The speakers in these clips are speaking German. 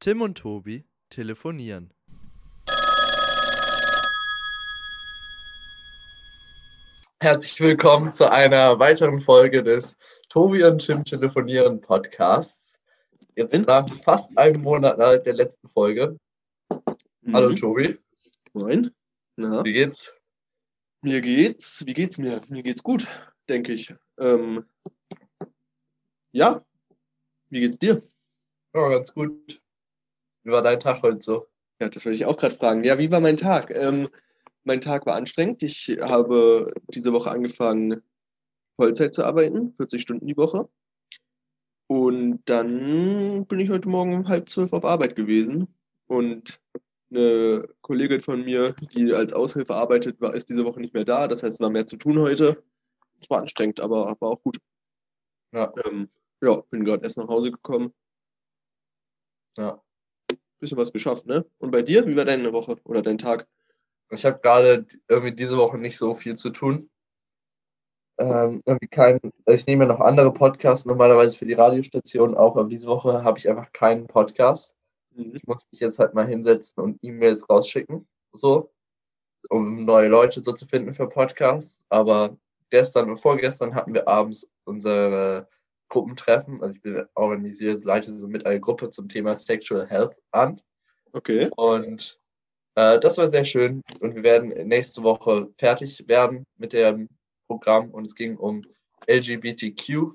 Tim und Tobi telefonieren. Herzlich willkommen zu einer weiteren Folge des Tobi und Tim telefonieren Podcasts. Jetzt nach fast einem Monat nach der letzten Folge. Hallo Mhm. Tobi, Moin. Na, wie geht's? mir geht's. Wie geht's mir? Mir geht's gut, denke ich. Ähm, ja. Wie geht's dir? Ja, ganz gut. Wie war dein Tag heute so? Ja, das wollte ich auch gerade fragen. Ja, wie war mein Tag? Ähm, mein Tag war anstrengend. Ich habe diese Woche angefangen, Vollzeit zu arbeiten, 40 Stunden die Woche. Und dann bin ich heute Morgen um halb zwölf auf Arbeit gewesen. Und eine Kollegin von mir, die als Aushilfe arbeitet, war, ist diese Woche nicht mehr da. Das heißt, es war mehr zu tun heute. Es war anstrengend, aber war auch gut. Ja, Ähm, ja, bin gerade erst nach Hause gekommen. ja. Bisschen was geschafft, ne? Und bei dir, wie war deine Woche oder dein Tag? Ich habe gerade irgendwie diese Woche nicht so viel zu tun. Ähm, irgendwie kein, ich nehme ja noch andere Podcasts normalerweise für die Radiostation auf, aber diese Woche habe ich einfach keinen Podcast. Mhm. Ich muss mich jetzt halt mal hinsetzen und E-Mails rausschicken, so, um neue Leute so zu finden für Podcasts. Aber gestern und vorgestern hatten wir abends unsere Gruppentreffen. Also ich bin organisiert, leite so mit einer Gruppe zum Thema Sexual Health an. Okay. Und äh, das war sehr schön. Und wir werden nächste Woche fertig werden mit dem Programm. Und es ging um LGBTQ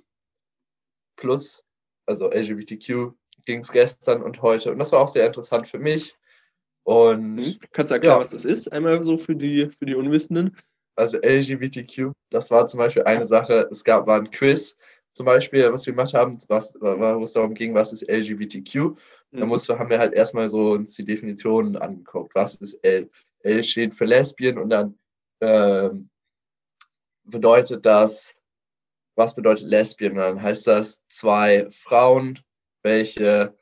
plus, also LGBTQ ging es gestern und heute. Und das war auch sehr interessant für mich. Und Mhm. Kannst du erklären, Ja. was das ist? Einmal so für die, für die Unwissenden. also LGBTQ, das war zum Beispiel eine Sache, es gab war ein Quiz, zum Beispiel, was wir gemacht haben, was, wo es darum ging, was ist LGBTQ. Da Mhm. musste, haben wir halt erstmal so uns die Definitionen angeguckt. Was ist L? L steht für Lesbien und dann ähm, bedeutet das, was bedeutet Lesbien? Dann heißt das zwei Frauen, welche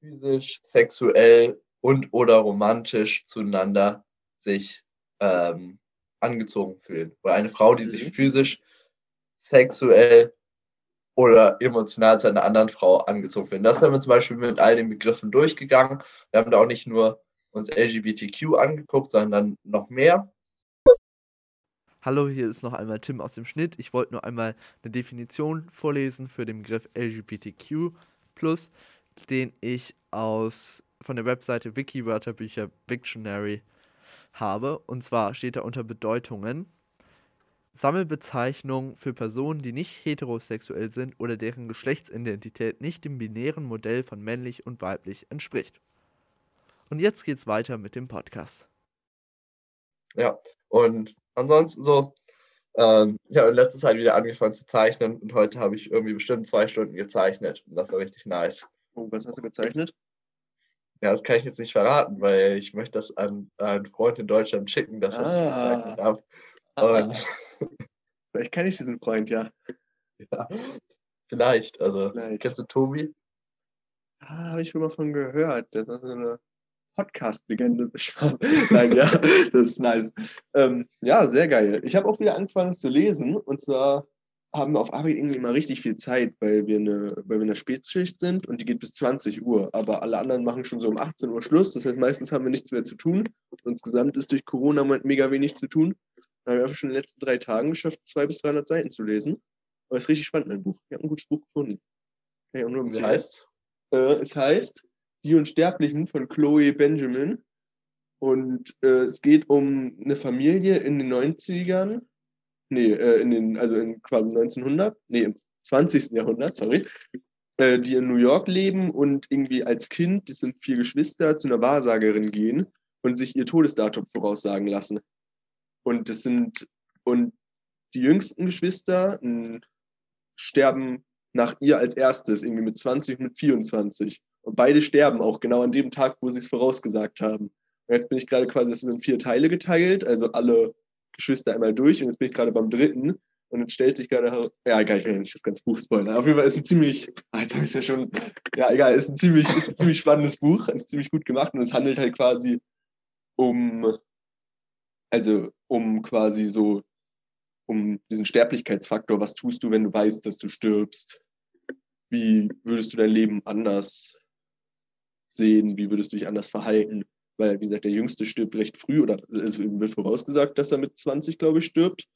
physisch, sexuell und oder romantisch zueinander sich ähm, angezogen fühlen. Oder eine Frau, die sich Mhm. physisch, sexuell oder emotional zu einer anderen Frau angezogen fühlen. Das haben wir zum Beispiel mit all den Begriffen durchgegangen. Wir haben da auch nicht nur uns LGBTQ angeguckt, sondern noch mehr. Hallo, hier ist noch einmal Tim aus dem Schnitt. Ich wollte nur einmal eine Definition vorlesen für den Begriff LGBTQ, den ich aus von der Webseite Wikiwörterbücher Dictionary habe. Und zwar steht da unter Bedeutungen Sammelbezeichnung für Personen, die nicht heterosexuell sind oder deren Geschlechtsidentität nicht dem binären Modell von männlich und weiblich entspricht. Und jetzt geht's weiter mit dem Podcast. Ja, und ansonsten so, ähm, ich habe in letzter Zeit wieder angefangen zu zeichnen und heute habe ich irgendwie bestimmt zwei Stunden gezeichnet und das war richtig nice. Oh, was hast du gezeichnet? Ja, das kann ich jetzt nicht verraten, weil ich möchte das an einen Freund in Deutschland schicken, dass das Ah. gezeichnet habe. Und Vielleicht kenne ich diesen Freund, ja. ja, vielleicht, also Vielleicht. kennst du Tobi? Ah, habe ich schon mal von gehört. Das ist so eine Podcast-Legende. Nein, ja, das ist nice. Ähm, ja, sehr geil. Ich habe auch wieder angefangen zu lesen. Und zwar haben wir auf Arbeit irgendwie mal richtig viel Zeit, weil wir, eine, weil wir in der Spätschicht sind und die geht bis 20 Uhr. Aber alle anderen machen schon so um 18 Uhr Schluss. Das heißt, meistens haben wir nichts mehr zu tun. Insgesamt ist durch Corona mega wenig zu tun. Da haben wir einfach schon in den letzten drei Tagen geschafft, 200 bis 300 Seiten zu lesen. Aber es ist richtig spannend, mein Buch. Ich habe ein gutes Buch gefunden. Kann ich auch nur Wie heißt? Äh, es heißt Die Unsterblichen von Chloe Benjamin. Und äh, es geht um eine Familie in den 90ern. Nee, äh, in den, also in quasi 1900, nee, im 20. Jahrhundert, sorry. Äh, die in New York leben und irgendwie als Kind, das sind vier Geschwister, zu einer Wahrsagerin gehen und sich ihr Todesdatum voraussagen lassen. Und das sind, und die jüngsten Geschwister mh, sterben nach ihr als erstes, irgendwie mit 20 und mit 24. Und beide sterben auch genau an dem Tag, wo sie es vorausgesagt haben. Und jetzt bin ich gerade quasi, es sind in vier Teile geteilt, also alle Geschwister einmal durch und jetzt bin ich gerade beim dritten. Und jetzt stellt sich gerade ja, egal, ich will nicht das ganze Buch spoilern. Auf jeden Fall ist ein ziemlich, jetzt habe ich es ja schon, ja, egal, ist ein ziemlich, ist ein ziemlich spannendes Buch, ist ziemlich gut gemacht und es handelt halt quasi um, also um quasi so, um diesen Sterblichkeitsfaktor. Was tust du, wenn du weißt, dass du stirbst? Wie würdest du dein Leben anders sehen, wie würdest du dich anders verhalten. Weil, wie gesagt, der Jüngste stirbt recht früh oder es wird vorausgesagt, dass er mit 20, glaube ich, stirbt.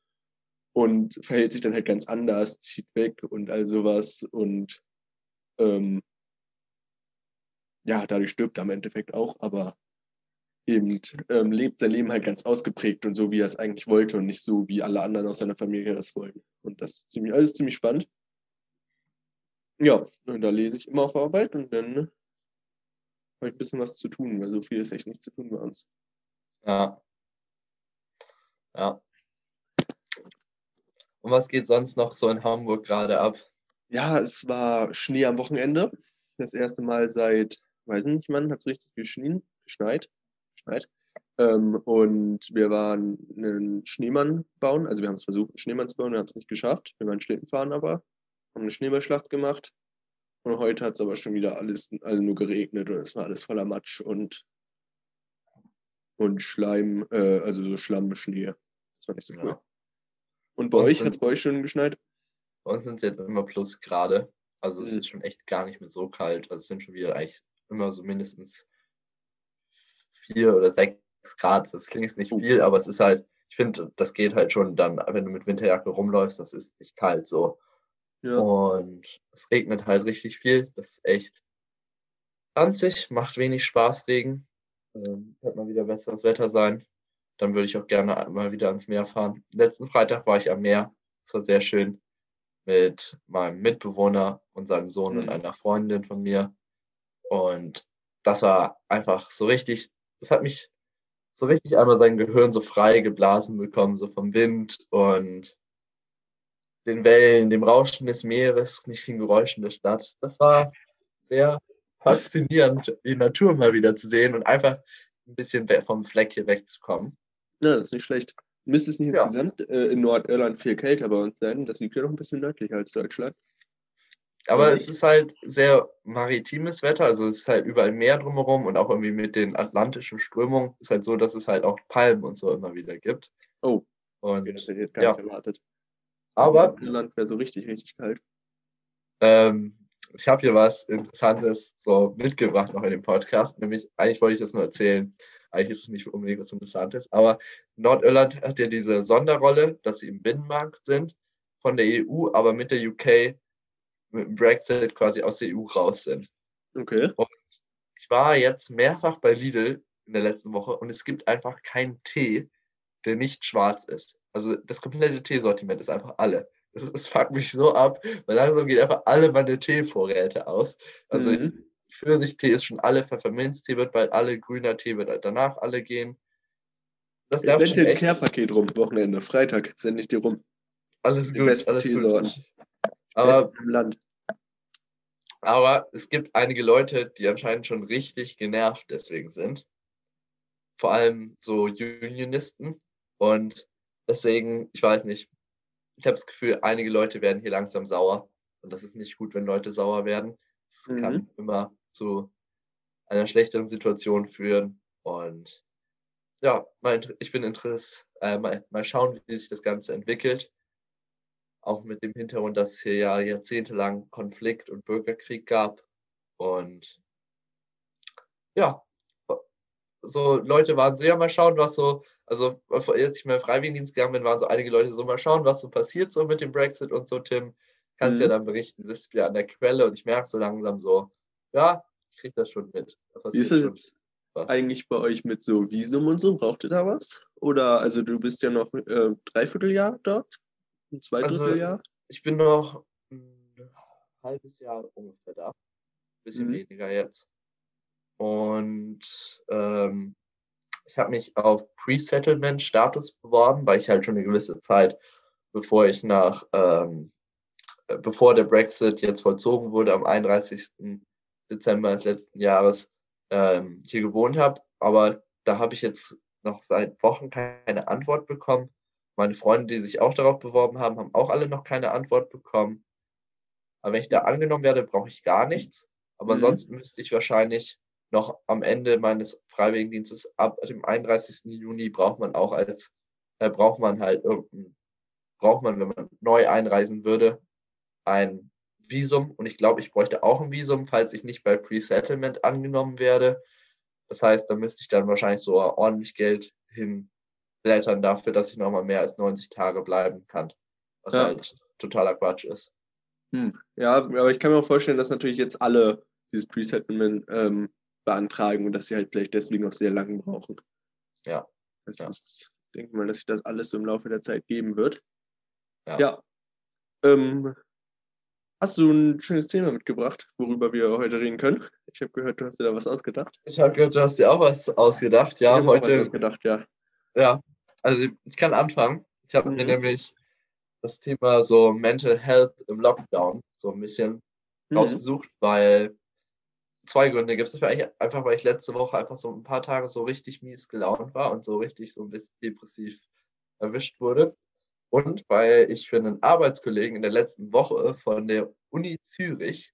Und verhält sich dann halt ganz anders, zieht weg und all sowas. Und ähm, ja, dadurch stirbt er im Endeffekt auch, aber eben ähm, lebt sein Leben halt ganz ausgeprägt und so, wie er es eigentlich wollte und nicht so, wie alle anderen aus seiner Familie das wollen. Und das ist ziemlich, alles ziemlich spannend. Ja, und da lese ich immer auf Arbeit und dann habe ich ein bisschen was zu tun, weil so viel ist echt nicht zu tun bei uns. Ja. Ja. Und was geht sonst noch so in Hamburg gerade ab? Ja, es war Schnee am Wochenende. Das erste Mal seit, weiß nicht wann, hat es richtig geschnien, geschneit. Geschneit. Ähm, und wir waren einen Schneemann bauen. Also wir haben es versucht, einen Schneemann zu bauen, wir haben es nicht geschafft. Wir waren Schlitten fahren aber, haben eine Schneeballschlacht gemacht. Und heute hat es aber schon wieder alles alle nur geregnet und es war alles voller Matsch und, und Schleim, äh, also so Schlammschnee. Das war nicht so cool. Ja. Und bei Und euch hat es bei euch schon geschneit? Bei uns sind es jetzt immer Plusgrade. Also es Mhm. ist schon echt gar nicht mehr so kalt. Also es sind schon wieder eigentlich immer so mindestens vier oder sechs Grad. Das klingt nicht Oh. viel, aber es ist halt, ich finde, das geht halt schon dann, wenn du mit Winterjacke rumläufst, das ist nicht kalt so. Ja. Und es regnet halt richtig viel. Das ist echt ranzig, macht wenig Spaß, Regen. Ähm, wird mal wieder besseres Wetter sein. Dann würde ich auch gerne mal wieder ans Meer fahren. Letzten Freitag war ich am Meer. Es war sehr schön mit meinem Mitbewohner und seinem Sohn und Mhm. einer Freundin von mir. Und das war einfach so richtig, das hat mich so richtig einmal sein Gehirn so frei geblasen bekommen, so vom Wind und den Wellen, dem Rauschen des Meeres, nicht den Geräuschen der Stadt. Das war sehr faszinierend, die Natur mal wieder zu sehen und einfach ein bisschen vom Fleck hier wegzukommen. Ja, das ist nicht schlecht. Müsste es nicht Ja. insgesamt äh, in Nordirland viel kälter bei uns sein? Das liegt ja noch ein bisschen nördlicher als Deutschland. Aber es ist halt sehr maritimes Wetter, also es ist halt überall Meer drumherum und auch irgendwie mit den atlantischen Strömungen ist halt so, dass es halt auch Palmen und so immer wieder gibt. Oh, Und, das hätte ich jetzt gar Ja. nicht erwartet. aber Irland wäre so richtig, richtig kalt. ähm, ich habe hier was Interessantes so mitgebracht noch in dem Podcast, nämlich eigentlich wollte ich das nur erzählen. Eigentlich ist es nicht unbedingt was Interessantes, aber Nordirland hat ja diese Sonderrolle, dass sie im Binnenmarkt sind von der EU, aber mit der UK mit dem Brexit quasi aus der EU raus sind. Okay. Ich war jetzt mehrfach bei Lidl in der letzten Woche und es gibt einfach keinen Tee, der nicht schwarz ist. Also das komplette Teesortiment ist einfach alle. Das, das fuckt mich so ab, weil langsam geht einfach alle meine Teevorräte aus. Also Mhm. Pfirsichtee ist schon alle, Pfefferminztee wird bald alle, grüner Tee wird halt danach alle gehen. Das Ich sende dir ein. Care-Paket rum, Wochenende. Freitag sende ich dir rum. Alles Die gut, alles Teesorten. gut. Aber im Land. Aber es gibt einige Leute, die anscheinend schon richtig genervt deswegen sind. Vor allem so Unionisten. Und deswegen, ich weiß nicht, ich habe das Gefühl, einige Leute werden hier langsam sauer. Und das ist nicht gut, wenn Leute sauer werden. Das Mhm. kann immer zu einer schlechteren Situation führen. Und ja, ich bin interessiert, äh, mal, mal schauen, wie sich das Ganze entwickelt. Auch mit dem Hintergrund, dass es hier ja jahrzehntelang Konflikt und Bürgerkrieg gab. Und ja, so Leute waren so, ja, mal schauen, was so, also als ich mal Freiwilligendienst gegangen bin, waren so einige Leute so, mal schauen, was so passiert so mit dem Brexit und so, Tim. Kannst Mhm. ja dann berichten, du bist wieder an der Quelle und ich merke so langsam so, ja, ich krieg das schon mit. Da Wie ist das schon jetzt was. eigentlich bei euch mit so Visum und so? Braucht ihr da was? Oder, also du bist ja noch äh, Dreivierteljahr dort? Ein Zweidritteljahr? Ich bin noch ein halbes Jahr ungefähr da. Bisschen Mhm. weniger jetzt. Und ähm, ich habe mich auf Pre-Settlement-Status beworben, weil ich halt schon eine gewisse Zeit, bevor ich nach, ähm, äh, bevor der Brexit jetzt vollzogen wurde, am 31. Dezember des letzten Jahres, ähm, hier gewohnt habe. Aber da habe ich jetzt noch seit Wochen keine Antwort bekommen. Meine Freunde, die sich auch darauf beworben haben, haben auch alle noch keine Antwort bekommen. Aber wenn ich da angenommen werde, brauche ich gar nichts. Aber Mhm. ansonsten müsste ich wahrscheinlich noch am Ende meines Freiwilligendienstes ab dem 31. Juni braucht man auch als, äh, braucht man halt irgendein, braucht man, wenn man neu einreisen würde, ein Visum und ich glaube, ich bräuchte auch ein Visum, falls ich nicht bei Pre-Settlement angenommen werde. Das heißt, da müsste ich dann wahrscheinlich so ordentlich Geld hinblättern dafür, dass ich nochmal mehr als 90 Tage bleiben kann. Was Ja. halt totaler Quatsch ist. Hm. Ja, aber ich kann mir auch vorstellen, dass natürlich jetzt alle dieses Pre-Settlement ähm, beantragen und dass sie halt vielleicht deswegen auch sehr lange brauchen. Ja. Das Ja. ist, ich denke mal, dass sich das alles so im Laufe der Zeit geben wird. Ja. Ja. Ähm, hast du ein schönes Thema mitgebracht, worüber wir heute reden können? Ich habe gehört, du hast dir da was ausgedacht. Ich habe gehört, du hast dir auch was ausgedacht. Ja, ich auch was heute. ausgedacht, ja. Ja, also ich kann anfangen. Ich habe mir Mhm. nämlich das Thema so Mental Health im Lockdown so ein bisschen Mhm. rausgesucht, weil zwei Gründe gibt es dafür. Eigentlich Einfach weil ich letzte Woche einfach so ein paar Tage so richtig mies gelaunt war und so richtig so ein bisschen depressiv erwischt wurde. Und weil ich für einen Arbeitskollegen in der letzten Woche von der Uni Zürich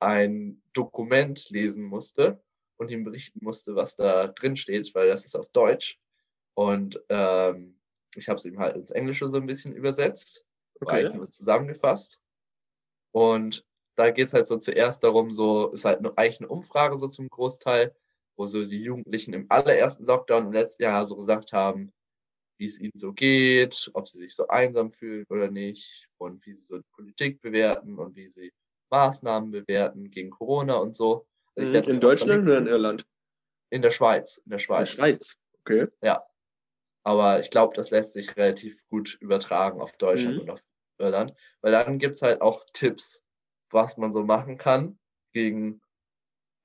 ein Dokument lesen musste und ihm berichten musste, was da drin steht, weil das ist auf Deutsch. Und ähm, ich habe es ihm halt ins Englische so ein bisschen übersetzt, Okay. eigentlich nur zusammengefasst. Und da geht es halt so zuerst darum, so ist halt eigentlich eine Umfrage so zum Großteil, wo so die Jugendlichen im allerersten Lockdown im letzten Jahr so gesagt haben, wie es ihnen so geht, ob sie sich so einsam fühlen oder nicht und wie sie so die Politik bewerten und wie sie Maßnahmen bewerten gegen Corona und so. Also Mhm. In Deutschland oder in. Irland? In der Schweiz. In der In der Schweiz. Schweiz. Okay. Ja. Aber ich glaube, das lässt sich relativ gut übertragen auf Deutschland Mhm. und auf Irland. Weil dann gibt es halt auch Tipps, was man so machen kann gegen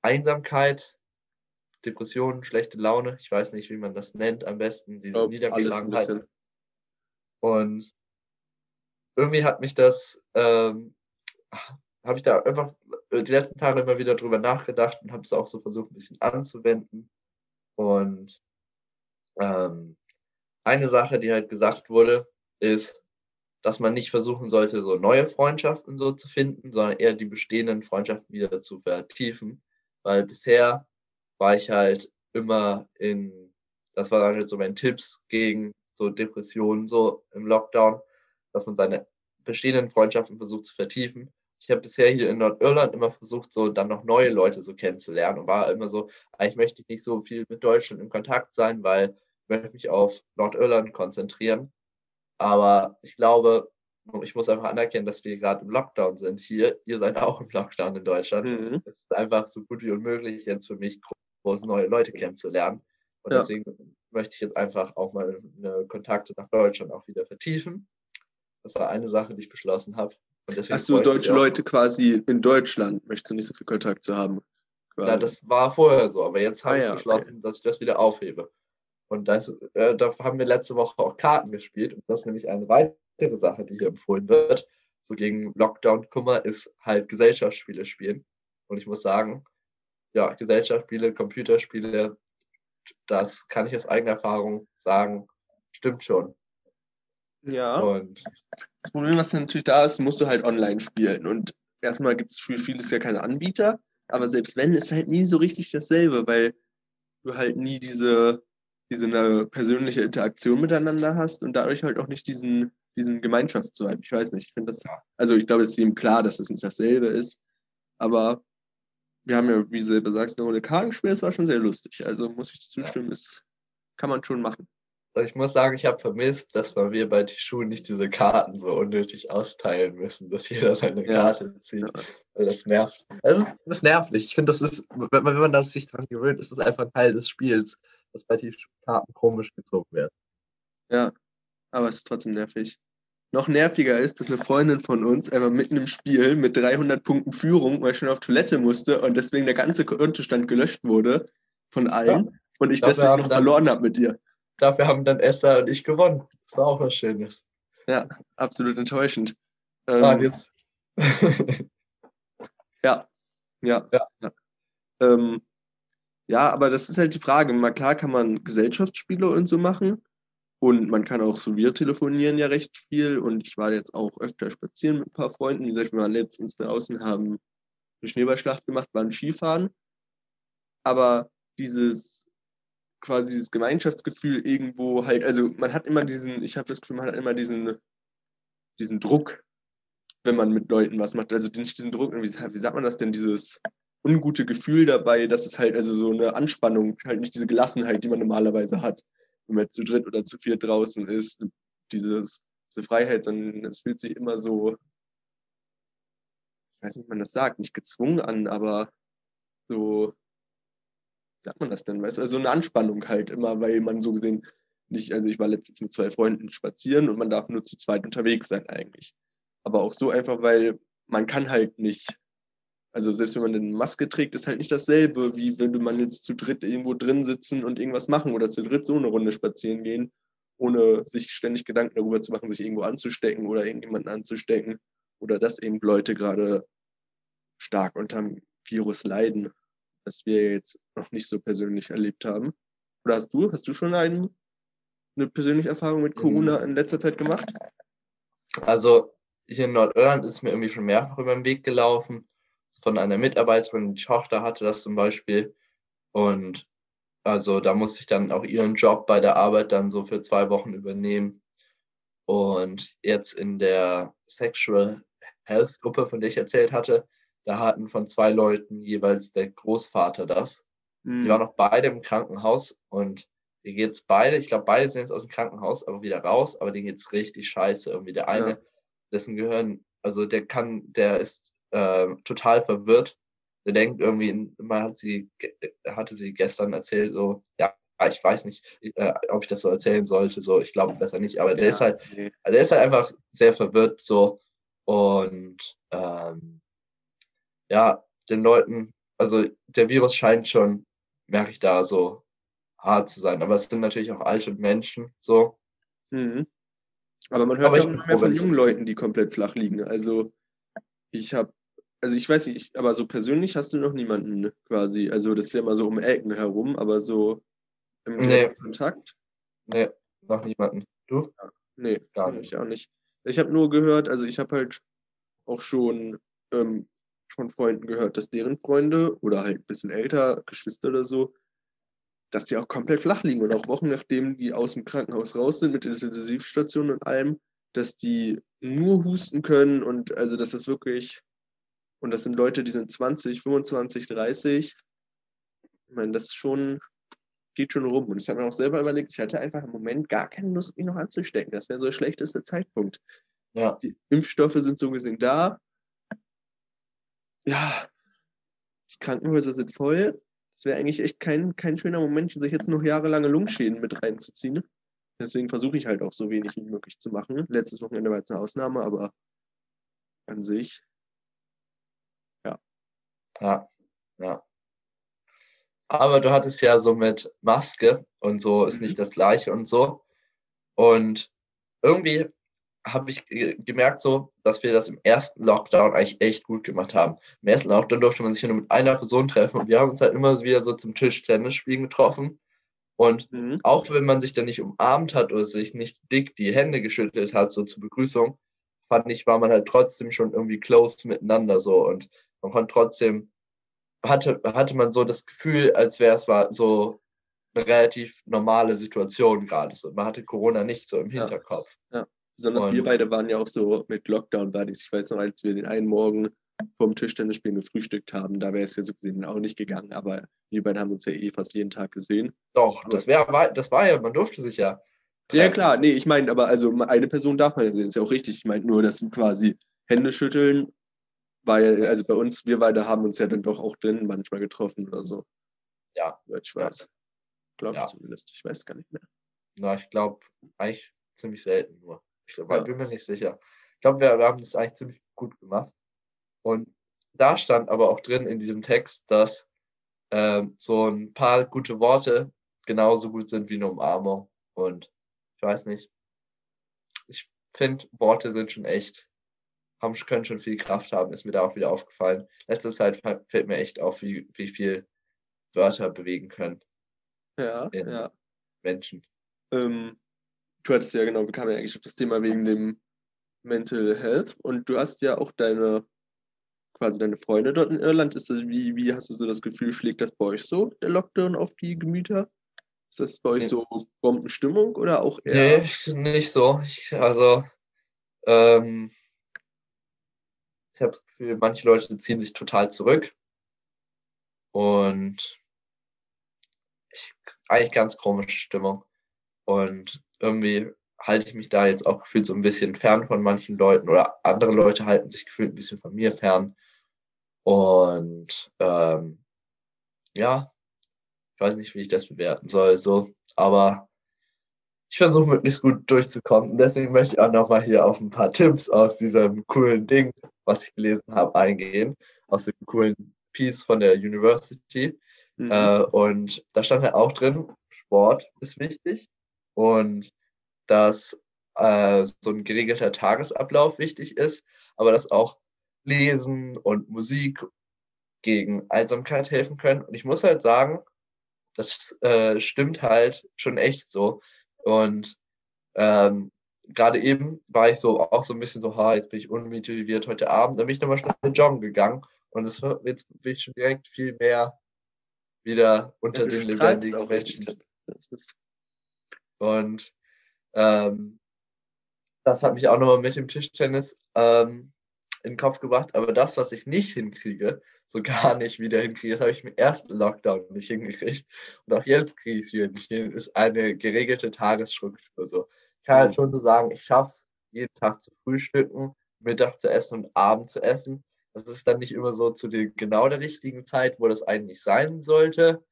Einsamkeit, Depressionen, schlechte Laune. Ich weiß nicht, wie man das nennt am besten. Diese ein Niedergeschlagenheit. Und irgendwie hat mich das, ähm, habe ich da einfach die letzten Tage immer wieder drüber nachgedacht und habe es auch so versucht, ein bisschen anzuwenden. Und ähm, eine Sache, die halt gesagt wurde, ist, dass man nicht versuchen sollte, so neue Freundschaften so zu finden, sondern eher die bestehenden Freundschaften wieder zu vertiefen. Weil bisher war ich halt immer in, das war halt so mein Tipps gegen so Depressionen so im Lockdown, dass man seine bestehenden Freundschaften versucht zu vertiefen. Ich habe bisher hier in Nordirland immer versucht, so dann noch neue Leute so kennenzulernen und war immer so, eigentlich möchte ich nicht so viel mit Deutschland in Kontakt sein, weil möchte mich auf Nordirland konzentrieren. Aber ich glaube, ich muss einfach anerkennen, dass wir gerade im Lockdown sind hier. Ihr seid auch im Lockdown in Deutschland. Mhm. Es ist einfach so gut wie unmöglich, jetzt für mich groß neue Leute kennenzulernen. Und Ja. deswegen möchte ich jetzt einfach auch mal Kontakte nach Deutschland auch wieder vertiefen. Das war eine Sache, die ich beschlossen habe. Hast du deutsche Leute quasi in Deutschland, möchtest du nicht so viel Kontakt zu haben? Ja, das war vorher so, aber jetzt habe Ah ich ja, okay. beschlossen, dass ich das wieder aufhebe. Und das, äh, da haben wir letzte Woche auch Karten gespielt. Und das ist nämlich eine weitere Sache, die hier empfohlen wird. So gegen Lockdown-Kummer ist halt Gesellschaftsspiele spielen. Und ich muss sagen, ja, Gesellschaftsspiele, Computerspiele, das kann ich aus eigener Erfahrung sagen, stimmt schon. ja. Und Das Problem, was natürlich da ist, musst du halt online spielen. Und erstmal gibt es für vieles ja keine Anbieter, aber selbst wenn, ist halt nie so richtig dasselbe, weil du halt nie diese, diese eine persönliche Interaktion miteinander hast und dadurch halt auch nicht diesen, diesen Gemeinschaftsvibe. Ich weiß nicht, ich finde das, also ich glaube, es ist ihm klar, dass es nicht dasselbe ist, aber wir haben ja, wie du selber sagst, eine Runde Karten gespielt, das war schon sehr lustig. Also muss ich zustimmen, das kann man schon machen. ich muss sagen, ich habe vermisst, dass wir bei den Schulen nicht diese Karten so unnötig austeilen müssen, dass jeder seine Ja. Karte zieht. Ja. Weil Das nervt. Das ist, das ist nervlich. Ich finde, das ist, wenn man, wenn man das sich daran gewöhnt, ist es einfach ein Teil des Spiels, dass bei den Karten komisch gezogen werden. Ja, aber es ist trotzdem nervig. Noch nerviger ist, dass eine Freundin von uns einfach mitten im Spiel mit 300 Punkten Führung mal schon auf Toilette musste und deswegen der ganze Kontostand gelöscht wurde von allen und ich Dafür deswegen noch dann- verloren habe mit ihr. Dafür haben dann Esther und ich gewonnen. Das war auch was Schönes. Ja, absolut enttäuschend. Ah, Ähm, jetzt. ja, ja, Ja. ja. Ähm, ja, aber das ist halt die Frage. Mal klar kann man Gesellschaftsspiele und so machen. Und man kann auch so, wir telefonieren ja recht viel und ich war jetzt auch öfter spazieren mit ein paar Freunden. Wie gesagt, wir waren letztens draußen, haben eine Schneeballschlacht gemacht, waren Skifahren. Aber dieses quasi dieses Gemeinschaftsgefühl irgendwo halt, also man hat immer diesen, ich habe das Gefühl, man hat immer diesen, diesen Druck, wenn man mit Leuten was macht. Also nicht diesen Druck, wie, wie sagt man das denn, dieses ungute Gefühl dabei, dass es halt also so eine Anspannung, halt nicht diese Gelassenheit, die man normalerweise hat, wenn man zu dritt oder zu viert draußen ist, dieses, diese Freiheit, sondern es fühlt sich immer so, ich weiß nicht, wie man das sagt, nicht gezwungen an, aber so, wie sagt man das denn, weißt du, also eine Anspannung halt immer, weil man so gesehen nicht, also ich war letztens mit zwei Freunden spazieren und man darf nur zu zweit unterwegs sein eigentlich. Aber auch so einfach, weil man kann halt nicht, also selbst wenn man eine Maske trägt, ist halt nicht dasselbe, wie wenn man jetzt zu dritt irgendwo drin sitzen und irgendwas machen oder zu dritt so eine Runde spazieren gehen, ohne sich ständig Gedanken darüber zu machen, sich irgendwo anzustecken oder irgendjemanden anzustecken oder dass eben Leute gerade stark unterm Virus leiden, was wir jetzt noch nicht so persönlich erlebt haben. Oder hast du, hast du schon einen, eine persönliche Erfahrung mit Corona Mhm. in letzter Zeit gemacht? Also hier in Nordirland ist mir irgendwie schon mehrfach über den Weg gelaufen. Von einer Mitarbeiterin, die Tochter hatte das zum Beispiel. Und also da musste ich dann auch ihren Job bei der Arbeit dann so für zwei Wochen übernehmen. Und jetzt in der Sexual Health Gruppe, von der ich erzählt hatte, da hatten von zwei Leuten jeweils der Großvater das. Hm. Die waren noch beide im Krankenhaus und die geht's beide, ich glaube, beide sind jetzt aus dem Krankenhaus, aber wieder raus, aber denen geht's richtig scheiße. Irgendwie der eine, Ja. dessen Gehirn, also der kann, der ist äh, total verwirrt. Der denkt irgendwie, mal hat sie, ge- hatte sie gestern erzählt, so, ja, ich weiß nicht, äh, ob ich das so erzählen sollte, so, ich glaube besser nicht, aber der Ja, ist halt, nee. der ist halt einfach sehr verwirrt, so, und ähm, ja, den Leuten, also der Virus scheint schon, merke ich da so hart zu sein, aber es sind natürlich auch alte Menschen, so, Mhm. Aber man hört Aber ja mehr von jungen Leuten, die komplett flach liegen. Also ich habe, also ich weiß nicht, ich, aber so persönlich hast du noch niemanden quasi. Also das ist ja immer so um Ecken herum, aber so im Nee. Kontakt? ne, noch niemanden. Du? Nee, Gar nee, nicht. ich auch nicht. Ich habe nur gehört, also ich habe halt auch schon ähm, von Freunden gehört, dass deren Freunde oder halt ein bisschen älter, Geschwister oder so, dass die auch komplett flach liegen und auch Wochen nachdem die aus dem Krankenhaus raus sind mit der Intensivstation und allem, dass die nur husten können und also dass das wirklich, und das sind Leute, die sind 20, 25, 30. Ich meine, das schon, geht schon rum. Und ich habe mir auch selber überlegt, ich hatte einfach im Moment gar keine Lust, mich noch anzustecken. Das wäre so der schlechteste Zeitpunkt. Ja, Die Impfstoffe sind so gesehen da. Ja, die Krankenhäuser sind voll. Das wäre eigentlich echt kein, kein schöner Moment, sich jetzt noch jahrelange Lungenschäden mit reinzuziehen. Deswegen versuche ich halt auch so wenig wie möglich zu machen. Letztes Wochenende war jetzt eine Ausnahme, aber an sich, ja, ja. Aber du hattest ja so mit Maske und so ist Mhm. nicht das gleiche und so. Und irgendwie habe ich ge- gemerkt, so, dass wir das im ersten Lockdown eigentlich echt gut gemacht haben. Im ersten Lockdown durfte man sich nur mit einer Person treffen und wir haben uns halt immer wieder so zum Tischtennis spielen getroffen. Und mhm. auch wenn man sich dann nicht umarmt hat oder sich nicht dick die Hände geschüttelt hat, so zur Begrüßung, fand ich, war man halt trotzdem schon irgendwie close miteinander so und man konnte trotzdem, hatte, hatte man so das Gefühl, als wäre es war so eine relativ normale Situation gerade. So, man hatte Corona nicht so im Ja. Hinterkopf. Besonders wir Und- beide waren ja auch so mit Lockdown-Buddies. Ich weiß noch, als wir den einen Morgen vorm Tischtennisspielen gefrühstückt haben, da wäre es ja so gesehen auch nicht gegangen. Aber wir beide haben uns ja eh fast jeden Tag gesehen. Doch, das, wär, war- das war ja, man durfte sich ja. Ja, treffen. klar, nee, ich meine, aber also eine Person darf man ja sehen, ist ja auch richtig. Ich meine nur, dass quasi Hände schütteln, weil, also bei uns, wir beide haben uns ja dann doch auch drin manchmal getroffen oder so. Ja. Ich Ja. weiß. Glaube Ja. ich zumindest. Ich weiß gar nicht mehr. Na, ich glaube, eigentlich ziemlich selten nur. Ich glaub, Ja. bin mir nicht sicher. Ich glaube, wir, wir haben das eigentlich ziemlich gut gemacht. Und da stand aber auch drin in diesem Text, dass ähm, so ein paar gute Worte genauso gut sind wie eine Umarmung. Und ich weiß nicht. Ich finde, Worte sind schon echt, haben, können schon viel Kraft haben, ist mir da auch wieder aufgefallen. Letzte Zeit fällt mir echt auf, wie, wie viel Wörter bewegen können Ja, ja. Menschen. Ähm, du hattest ja genau, wir kamen ja eigentlich auf das Thema wegen dem Mental Health und du hast ja auch deine, quasi deine Freunde dort in Irland. Ist das, wie, wie hast du so das Gefühl, schlägt das bei euch so, der Lockdown auf die Gemüter? Ist das bei euch Nee. so Bombenstimmung oder auch eher? Nee, nicht so. Ich, also, ähm, ich habe das Gefühl, manche Leute ziehen sich total zurück. Und ich, eigentlich ganz komische Stimmung. Und irgendwie halte ich mich da jetzt auch gefühlt so ein bisschen fern von manchen Leuten oder andere Leute halten sich gefühlt ein bisschen von mir fern. Und ähm, ja, ich weiß nicht, wie ich das bewerten soll, so, aber ich versuche möglichst gut durchzukommen. Und deswegen möchte ich auch nochmal hier auf ein paar Tipps aus diesem coolen Ding, was ich gelesen habe, eingehen. Aus dem coolen Piece von der University. Mhm. Äh, und da stand halt auch drin, Sport ist wichtig und dass äh, so ein geregelter Tagesablauf wichtig ist, aber dass auch Lesen und Musik gegen Einsamkeit helfen können. Und ich muss halt sagen, das äh, stimmt halt schon echt so. Und ähm, gerade eben war ich so auch so ein bisschen so, ha, jetzt bin ich unmotiviert heute Abend. Dann bin ich nochmal schnell joggen gegangen und wird, jetzt bin ich schon direkt viel mehr wieder unter ja, den lebendigen Menschen. Und ähm, das hat mich auch nochmal mit dem Tischtennis ähm, in den Kopf gebracht. Aber das, was ich nicht hinkriege, so gar nicht wieder hinkriege, das habe ich im ersten Lockdown nicht hingekriegt. Und auch jetzt kriege ich es wieder nicht hin, ist eine geregelte Tagesstruktur. So. Ich kann halt mhm. schon so sagen, ich schaffe es, jeden Tag zu frühstücken, Mittag zu essen und Abend zu essen. Das ist dann nicht immer so zu der, genau der richtigen Zeit, wo das eigentlich sein sollte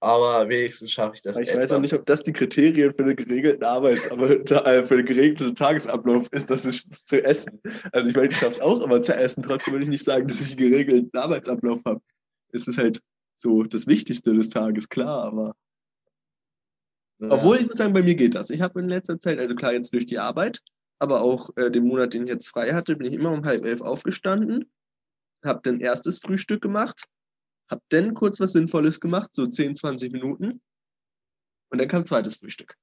aber wenigstens schaffe ich das. Ich etwas. weiß auch nicht, ob das die Kriterien für einen geregelten Arbeits-, aber äh, für einen geregelten Tagesablauf ist, dass ich zu essen. Also ich meine, ich schaffe es auch immer zu essen, trotzdem würde ich nicht sagen, dass ich einen geregelten Arbeitsablauf habe. Es ist halt so das Wichtigste des Tages, klar, aber. Ja. Obwohl ich muss sagen, bei mir geht das. Ich habe in letzter Zeit, also klar jetzt durch die Arbeit, aber auch äh, den Monat, den ich jetzt frei hatte, bin ich immer um halb elf aufgestanden, habe dann erstes Frühstück gemacht, hab dann kurz was Sinnvolles gemacht, so 10, 20 Minuten. Und dann kam zweites Frühstück.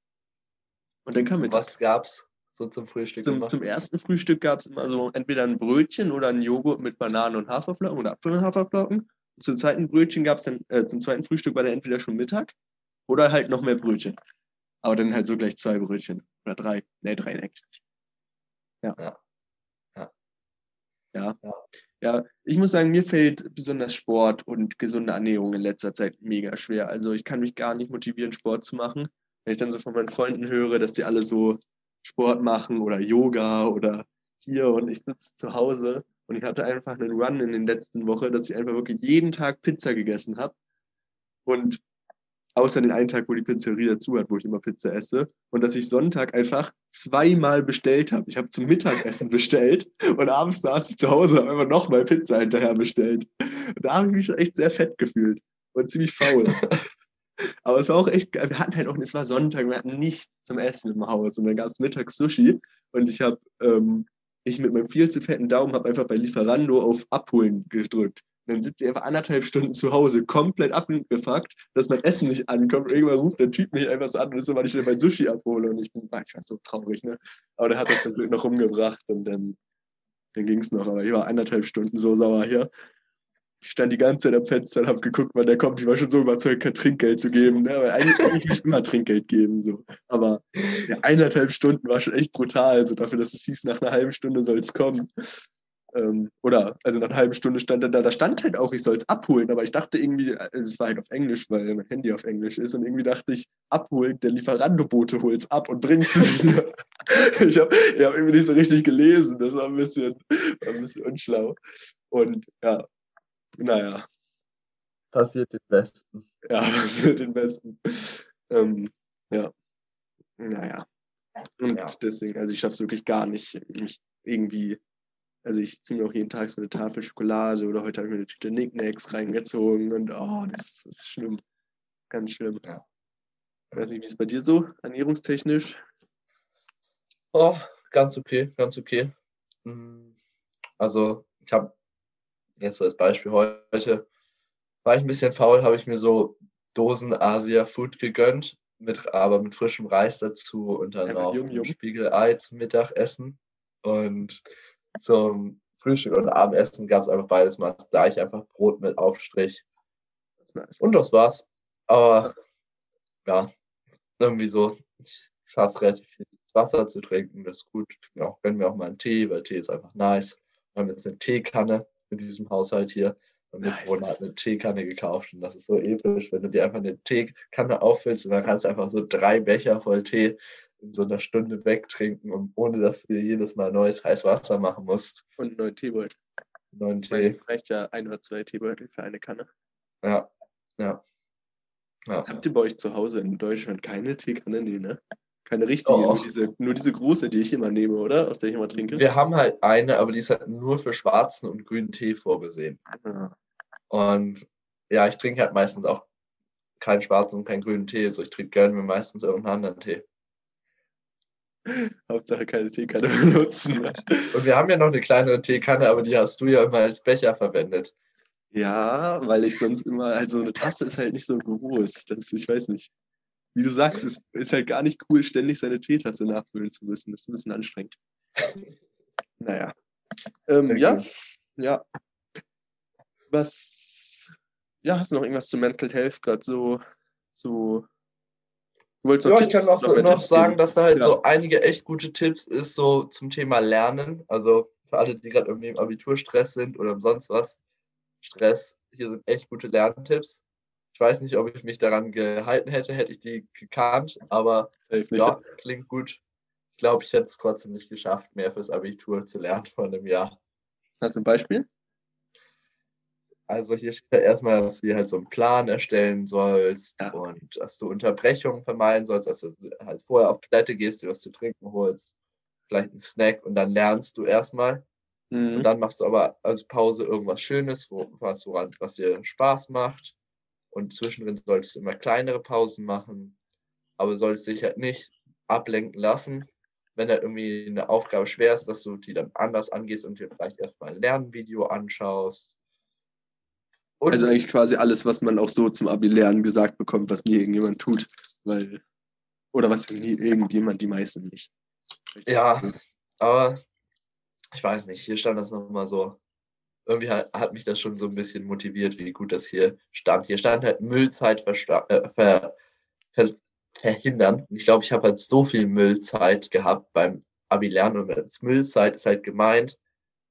Und dann kam Mittag. Was gab's so zum Frühstück? Zum, zum ersten Frühstück gab es immer so entweder ein Brötchen oder ein Joghurt mit Bananen und Haferflocken oder Apfel und Haferflocken. Und zum zweiten Brötchen gab es dann, äh, zum zweiten Frühstück war dann entweder schon Mittag oder halt noch mehr Brötchen. Aber dann halt so gleich zwei Brötchen. Oder drei. Ne, drei eigentlich nicht. Ja. ja. Ja. ja. Ja, ich muss sagen, mir fällt besonders Sport und gesunde Ernährung in letzter Zeit mega schwer. Also ich kann mich gar nicht motivieren, Sport zu machen. Wenn ich dann so von meinen Freunden höre, dass die alle so Sport machen oder Yoga oder hier und ich sitze zu Hause und ich hatte einfach einen Run in den letzten Wochen, dass ich einfach wirklich jeden Tag Pizza gegessen habe. Und Außer den einen Tag, wo die Pizzeria dazu hat, wo ich immer Pizza esse. Und dass ich Sonntag einfach zweimal bestellt habe. Ich habe zum Mittagessen bestellt und abends saß ich zu Hause und habe einfach nochmal Pizza hinterher bestellt. Und da habe ich mich schon echt sehr fett gefühlt und ziemlich faul. Aber es war auch echt geil. Wir hatten halt auch, es war Sonntag, wir hatten nichts zum Essen im Haus. Und dann gab es mittags Sushi und ich habe, ähm, ich mit meinem viel zu fetten Daumen habe einfach bei Lieferando auf Abholen gedrückt dann sitze ich einfach anderthalb Stunden zu Hause, komplett abgefuckt, dass mein Essen nicht ankommt. irgendwann ruft der Typ mich einfach so an und ist so, weil ich mein Sushi abhole. Und ich bin, ich war so traurig, ne? Aber der hat das zum Glück noch umgebracht und dann, dann ging es noch. Aber ich war anderthalb Stunden so sauer hier. Ich stand die ganze Zeit am Fenster und habe geguckt, wann der kommt. Ich war schon so überzeugt, kein Trinkgeld zu geben. Ne? Weil eigentlich, will ich immer Trinkgeld geben. So. Aber ja, eineinhalb Stunden war schon echt brutal. So dafür, dass es hieß, nach einer halben Stunde soll es kommen. Ähm, oder, also nach einer halben Stunde stand er da, da stand halt auch, ich soll es abholen, aber ich dachte irgendwie, also es war halt auf Englisch, weil mein Handy auf Englisch ist und irgendwie dachte ich, abholen, der Lieferandobote holt es ab und bringt es mir. ich habe ich hab irgendwie nicht so richtig gelesen, das war ein bisschen, war ein bisschen unschlau. Und ja, naja. Passiert den Besten. Ja, passiert den Besten. Ähm, ja, naja. Und ja. deswegen, also ich schaffe es wirklich gar nicht, mich irgendwie also ich ziehe mir auch jeden Tag so eine Tafel Schokolade oder heute habe ich mir eine Tüte Nicknacks reingezogen und oh, das ist, das ist schlimm. Das ist ganz schlimm. Ja. Ich weiß nicht, wie ist es bei dir so, ernährungstechnisch? Oh, ganz okay, ganz okay. Mm, also ich habe jetzt als Beispiel heute, war ich ein bisschen faul, habe ich mir so Dosen Asia Food gegönnt, mit, aber mit frischem Reis dazu und dann ja, auch ein Spiegelei zum Mittagessen. Und zum Frühstück und Abendessen gab es einfach beides mal gleich, einfach Brot mit Aufstrich. Das nice. Und das war's. Aber ja, irgendwie so, ich schaffe es relativ viel Wasser zu trinken, das ist gut. Ja, gönnen mir auch mal einen Tee, weil Tee ist einfach nice. Wir haben jetzt eine Teekanne in diesem Haushalt hier. Mein Nice. Mitbewohner hat eine Teekanne gekauft und das ist so episch, wenn du dir einfach eine Teekanne auffüllst und dann kannst du einfach so drei Becher voll Tee in so einer Stunde wegtrinken und ohne dass du jedes Mal neues heißes Wasser machen musst. Und einen neuen Teebeutel. Neuen Tee. Meistens reicht ja ein oder zwei Teebeutel für eine Kanne. Ja, ja. ja. Habt ihr bei euch zu Hause in Deutschland keine Teekanne? Nee, ne? Keine richtige, nur diese, nur diese große, die ich immer nehme, oder? Aus der ich immer trinke. Wir haben halt eine, aber die ist halt nur für schwarzen und grünen Tee vorgesehen. Ah, Und ja, ich trinke halt meistens auch keinen schwarzen und keinen grünen Tee. So, ich trinke gerne mir meistens irgendeinen anderen Tee. Hauptsache keine Teekanne benutzen. Und wir haben ja noch eine kleinere Teekanne, aber die hast du ja immer als Becher verwendet. Ja, weil ich sonst immer, also eine Tasse ist halt nicht so groß. Das ich weiß nicht. Wie du sagst, es ist halt gar nicht cool, ständig seine Teetasse nachfüllen zu müssen. Das ist ein bisschen anstrengend. Naja. Ähm, Sehr ja, ja. Was, ja, hast du noch irgendwas zu Mental Health gerade so, so, Ja, ich kann auch so noch sagen, geben? dass da halt Ja. so einige echt gute Tipps ist, so zum Thema Lernen. Also für alle, die gerade irgendwie im Abiturstress sind oder sonst was. Stress, hier sind echt gute Lerntipps. Ich weiß nicht, ob ich mich daran gehalten hätte, hätte ich die gekannt, aber ja, klingt gut. Ich glaube, ich hätte es trotzdem nicht geschafft, mehr fürs Abitur zu lernen vor einem Jahr. Hast du ein Beispiel? Also hier steht erstmal, dass du dir halt so einen Plan erstellen sollst Ja. und dass du Unterbrechungen vermeiden sollst, dass du halt vorher auf Toilette gehst, dir was zu trinken holst, vielleicht einen Snack und dann lernst du erstmal. Mhm. Und dann machst du aber als Pause irgendwas Schönes, wo, was, woran, was dir Spaß macht. Und zwischendrin solltest du immer kleinere Pausen machen, aber solltest dich halt nicht ablenken lassen, wenn da irgendwie eine Aufgabe schwer ist, dass du die dann anders angehst und dir vielleicht erstmal ein Lernvideo anschaust. Und Also eigentlich quasi alles, was man auch so zum Abi-Lernen gesagt bekommt, was nie irgendjemand tut. Weil, oder was nie irgendjemand, die meisten nicht. Ja, aber ich weiß nicht, hier stand das nochmal so. Irgendwie hat, hat mich das schon so ein bisschen motiviert, wie gut das hier stand. Hier stand halt Müllzeit äh, ver, ver, verhindern. Und ich glaube, ich habe halt so viel Müllzeit gehabt beim Abi-Lernen. Und als Müllzeit ist halt gemeint,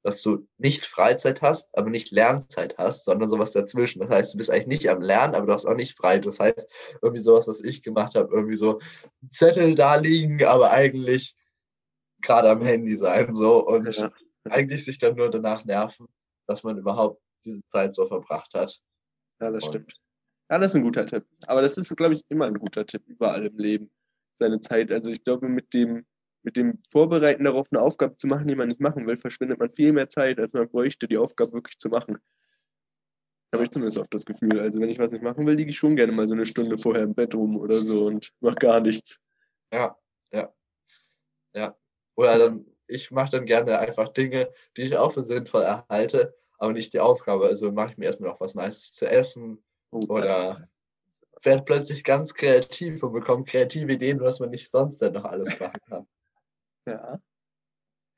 dass du nicht Freizeit hast, aber nicht Lernzeit hast, sondern sowas dazwischen. Das heißt, du bist eigentlich nicht am Lernen, aber du hast auch nicht frei. Das heißt, irgendwie sowas, was ich gemacht habe, irgendwie so Zettel da liegen, aber eigentlich gerade am Handy sein so und Ja. eigentlich sich dann nur danach nerven, dass man überhaupt diese Zeit so verbracht hat. Ja, das Und- stimmt. Ja, das ist ein guter Tipp. Aber das ist, glaube ich, immer ein guter Tipp, überall im Leben. Seine Zeit. Also ich glaube, mit dem, mit dem Vorbereiten darauf, eine Aufgabe zu machen, die man nicht machen will, verschwindet man viel mehr Zeit, als man bräuchte, die Aufgabe wirklich zu machen. Habe ich zumindest oft das Gefühl. Also wenn ich was nicht machen will, liege ich schon gerne mal so eine Stunde vorher im Bett rum oder so und mache gar nichts. Ja, ja, ja. Oder dann, ich mache dann gerne einfach Dinge, die ich auch für sinnvoll erhalte, aber nicht die Aufgabe. Also mache ich mir erstmal noch was Nices zu essen, Oh, Oder- werde plötzlich ganz kreativ und bekomme kreative Ideen, was man nicht sonst denn noch alles machen kann. Ja.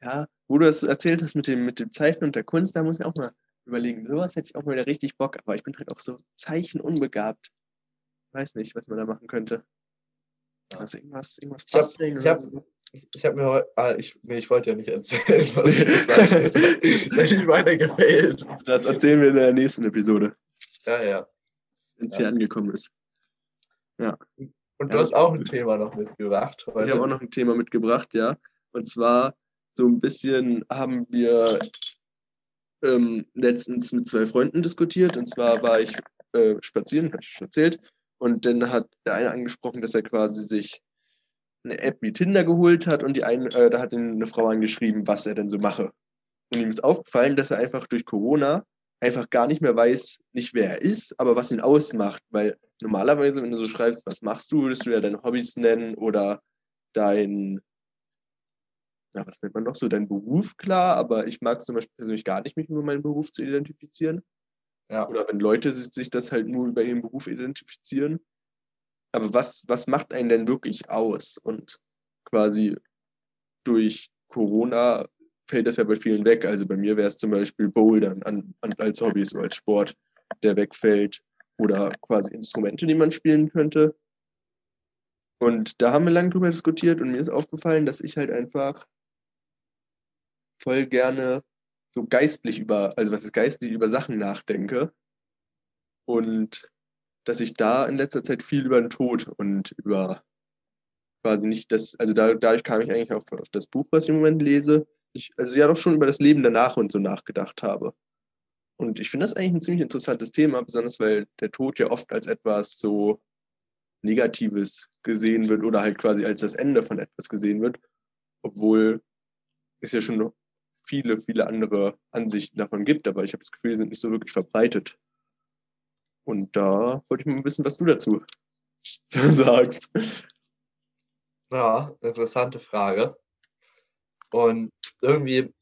Ja, wo du das erzählt hast mit dem, mit dem Zeichnen und der Kunst, da muss ich auch mal überlegen. Sowas hätte ich auch mal wieder richtig Bock, aber ich bin halt auch so zeichenunbegabt. Weiß nicht, was man da machen könnte. Ja. Also irgendwas, irgendwas Ich hab- ich so. Ich, ich habe mir heute, ah, ich, nee, ich wollte ja nicht erzählen, was ich gesagt habe. Hätte ich weiter gefailt. Das erzählen wir in der nächsten Episode, Ja, ja. wenn es Ja. hier angekommen ist. Und Ja, du das hast auch ist ein Thema noch mitgebracht. Ich Heute. habe auch noch ein Thema mitgebracht, ja. Und zwar so ein bisschen haben wir ähm, letztens mit zwei Freunden diskutiert. Und zwar war ich äh, spazieren, habe ich schon erzählt. Und dann hat der eine angesprochen, dass er quasi sich eine App wie Tinder geholt hat und die eine, äh, da hat eine Frau angeschrieben, was er denn so mache. Und ihm ist aufgefallen, dass er einfach durch Corona einfach gar nicht mehr weiß, nicht wer er ist, aber was ihn ausmacht. Weil normalerweise, wenn du so schreibst, was machst du, würdest du ja deine Hobbys nennen oder dein, na, was nennt man noch so, dein Beruf, klar, aber ich mag es zum Beispiel persönlich gar nicht, mich über meinen Beruf zu identifizieren. Ja. Oder wenn Leute sich sich das halt nur über ihren Beruf identifizieren. Aber was, was macht einen denn wirklich aus? Und quasi durch Corona fällt das ja bei vielen weg. Also bei mir wäre es zum Beispiel Bouldern an, an, als Hobby, so als Sport, der wegfällt. Oder quasi Instrumente, die man spielen könnte. Und da haben wir lange drüber diskutiert und mir ist aufgefallen, dass ich halt einfach voll gerne so geistlich über, also was ist geistlich über Sachen nachdenke. Und dass ich da in letzter Zeit viel über den Tod und über quasi nicht das, also da, dadurch kam ich eigentlich auch auf das Buch, was ich im Moment lese, ich, also ja doch schon über das Leben danach und so nachgedacht habe. Und ich finde das eigentlich ein ziemlich interessantes Thema, besonders weil der Tod ja oft als etwas so Negatives gesehen wird oder halt quasi als das Ende von etwas gesehen wird, obwohl es ja schon viele, viele andere Ansichten davon gibt, aber ich habe das Gefühl, die sind nicht so wirklich verbreitet. Und da wollte ich mal wissen, was du dazu sagst. Ja, interessante Frage. Und irgendwie,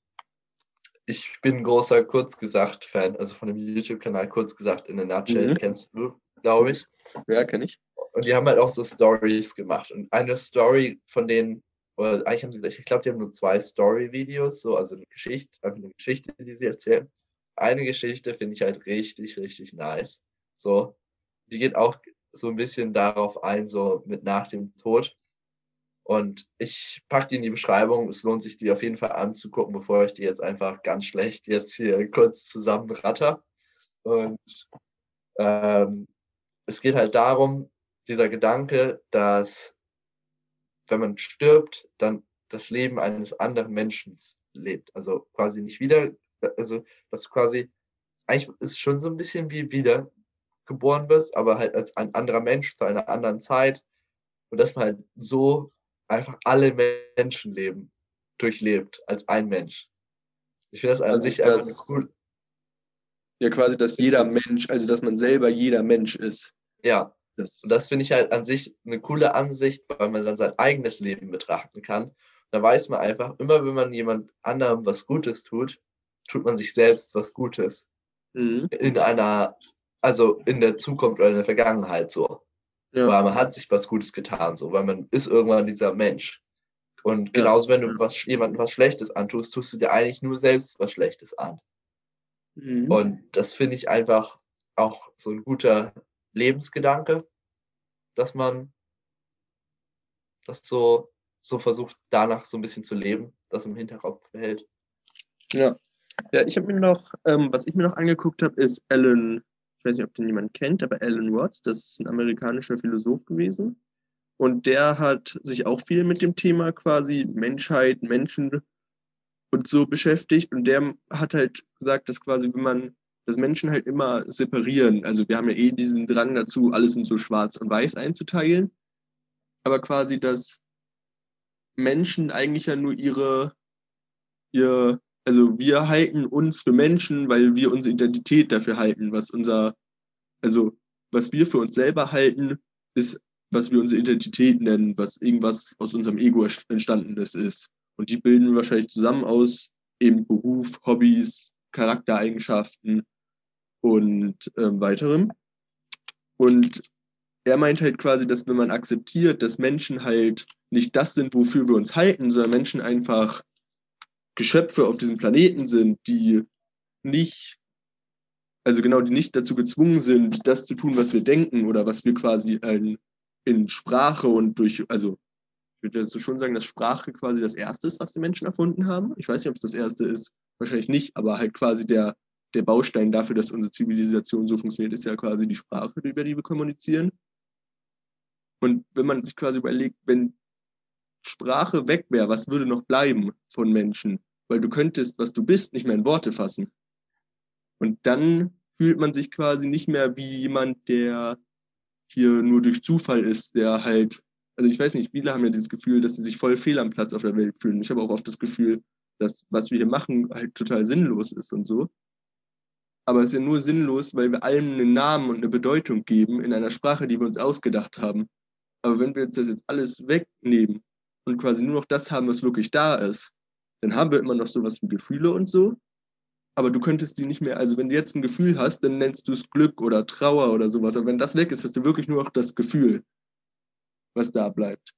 ich bin großer Kurzgesagt-Fan, also von dem YouTube-Kanal Kurzgesagt in der Nutshell, Mhm. kennst du, glaube ich. Ja, kenne ich. Und die haben halt auch so Stories gemacht. Und eine Story von denen, oder eigentlich haben sie, ich glaube, die haben nur zwei Story-Videos, so, also eine Geschichte, einfach eine Geschichte, die sie erzählen. Eine Geschichte finde ich halt richtig, richtig nice. So, die geht auch so ein bisschen darauf ein, so mit nach dem Tod. Und ich packe die in die Beschreibung. Es lohnt sich, die auf jeden Fall anzugucken, bevor ich die jetzt einfach ganz schlecht jetzt hier kurz zusammenratter. Und ähm, es geht halt darum, dieser Gedanke, dass wenn man stirbt, dann das Leben eines anderen Menschen lebt. Also quasi nicht wieder, also das quasi, eigentlich ist es schon so ein bisschen wie wieder geboren wirst, aber halt als ein anderer Mensch zu einer anderen Zeit. Und dass man halt so einfach alle Menschenleben durchlebt als ein Mensch. Ich finde das an Also sich einfach cool. Ja, quasi, dass jeder Mensch, also dass man selber jeder Mensch ist. Ja, Das, Und das finde ich halt an sich eine coole Ansicht, weil man dann sein eigenes Leben betrachten kann. Da weiß man einfach, immer wenn man jemand anderem was Gutes tut, tut man sich selbst was Gutes. Mhm. In einer, also in der Zukunft oder in der Vergangenheit so. Ja. Weil man hat sich was Gutes getan, so, weil man ist irgendwann dieser Mensch. Und Ja. genauso, wenn du Ja. was, jemandem was Schlechtes antust, tust du dir eigentlich nur selbst was Schlechtes an. Mhm. Und das finde ich einfach auch so ein guter Lebensgedanke, dass man das so, so versucht, danach so ein bisschen zu leben, das im Hinterkopf behält. Ja. Ja, ich habe mir noch, ähm, was ich mir noch angeguckt habe, ist Alan, ich weiß nicht, ob den jemand kennt, aber Alan Watts, das ist ein amerikanischer Philosoph gewesen. Und der hat sich auch viel mit dem Thema quasi Menschheit, Menschen und so beschäftigt. Und der hat halt gesagt, dass quasi, wenn man, dass Menschen halt immer separieren, also wir haben ja eh diesen Drang dazu, alles in so schwarz und weiß einzuteilen, aber quasi, dass Menschen eigentlich ja nur ihre, ihr, also wir halten uns für Menschen, weil wir unsere Identität dafür halten, was unser, also was wir für uns selber halten, ist, was wir unsere Identität nennen, was irgendwas aus unserem Ego entstandenes ist. Und die bilden wahrscheinlich zusammen aus eben Beruf, Hobbys, Charaktereigenschaften und ähm, weiterem. Und er meint halt quasi, dass wenn man akzeptiert, dass Menschen halt nicht das sind, wofür wir uns halten, sondern Menschen einfach Geschöpfe auf diesem Planeten sind, die nicht, also genau, die nicht dazu gezwungen sind, das zu tun, was wir denken oder was wir quasi ein, in Sprache und durch, also ich würde so schon sagen, dass Sprache quasi das Erste ist, was die Menschen erfunden haben. Ich weiß nicht, ob es das Erste ist, wahrscheinlich nicht, aber halt quasi der, der Baustein dafür, dass unsere Zivilisation so funktioniert, ist ja quasi die Sprache, über die wir kommunizieren. Und wenn man sich quasi überlegt, wenn Sprache weg wäre, was würde noch bleiben von Menschen? Weil du könntest, was du bist, nicht mehr in Worte fassen. Und dann fühlt man sich quasi nicht mehr wie jemand, der hier nur durch Zufall ist, der halt, also ich weiß nicht, viele haben ja dieses Gefühl, dass sie sich voll fehl am Platz auf der Welt fühlen. Ich habe auch oft das Gefühl, dass was wir hier machen halt total sinnlos ist und so. Aber es ist ja nur sinnlos, weil wir allem einen Namen und eine Bedeutung geben in einer Sprache, die wir uns ausgedacht haben. Aber wenn wir jetzt das jetzt alles wegnehmen und quasi nur noch das haben, was wirklich da ist, dann haben wir immer noch sowas wie Gefühle und so. Aber du könntest die nicht mehr, also wenn du jetzt ein Gefühl hast, dann nennst du es Glück oder Trauer oder sowas. Aber wenn das weg ist, hast du wirklich nur noch das Gefühl, was da bleibt.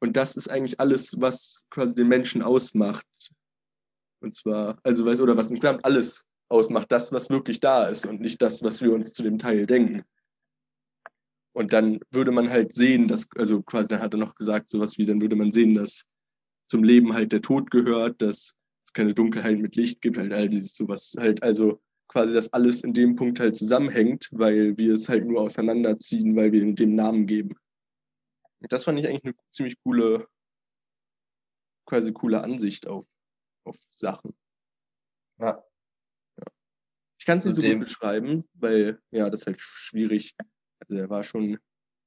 Und das ist eigentlich alles, was quasi den Menschen ausmacht. Und zwar, also weiß, oder was insgesamt alles ausmacht, das, was wirklich da ist und nicht das, was wir uns zu dem Teil denken. Und dann würde man halt sehen, dass, also quasi, dann hat er noch gesagt, sowas wie, dann würde man sehen, dass zum Leben halt der Tod gehört, dass es keine Dunkelheit mit Licht gibt, halt all dieses sowas halt, also quasi, dass alles in dem Punkt halt zusammenhängt, weil wir es halt nur auseinanderziehen, weil wir ihm dem Namen geben. Das fand ich eigentlich eine ziemlich coole, quasi coole Ansicht auf, auf Sachen. Ja. Ich kann es nicht so gut beschreiben, weil, ja, das ist halt schwierig. Also er war schon,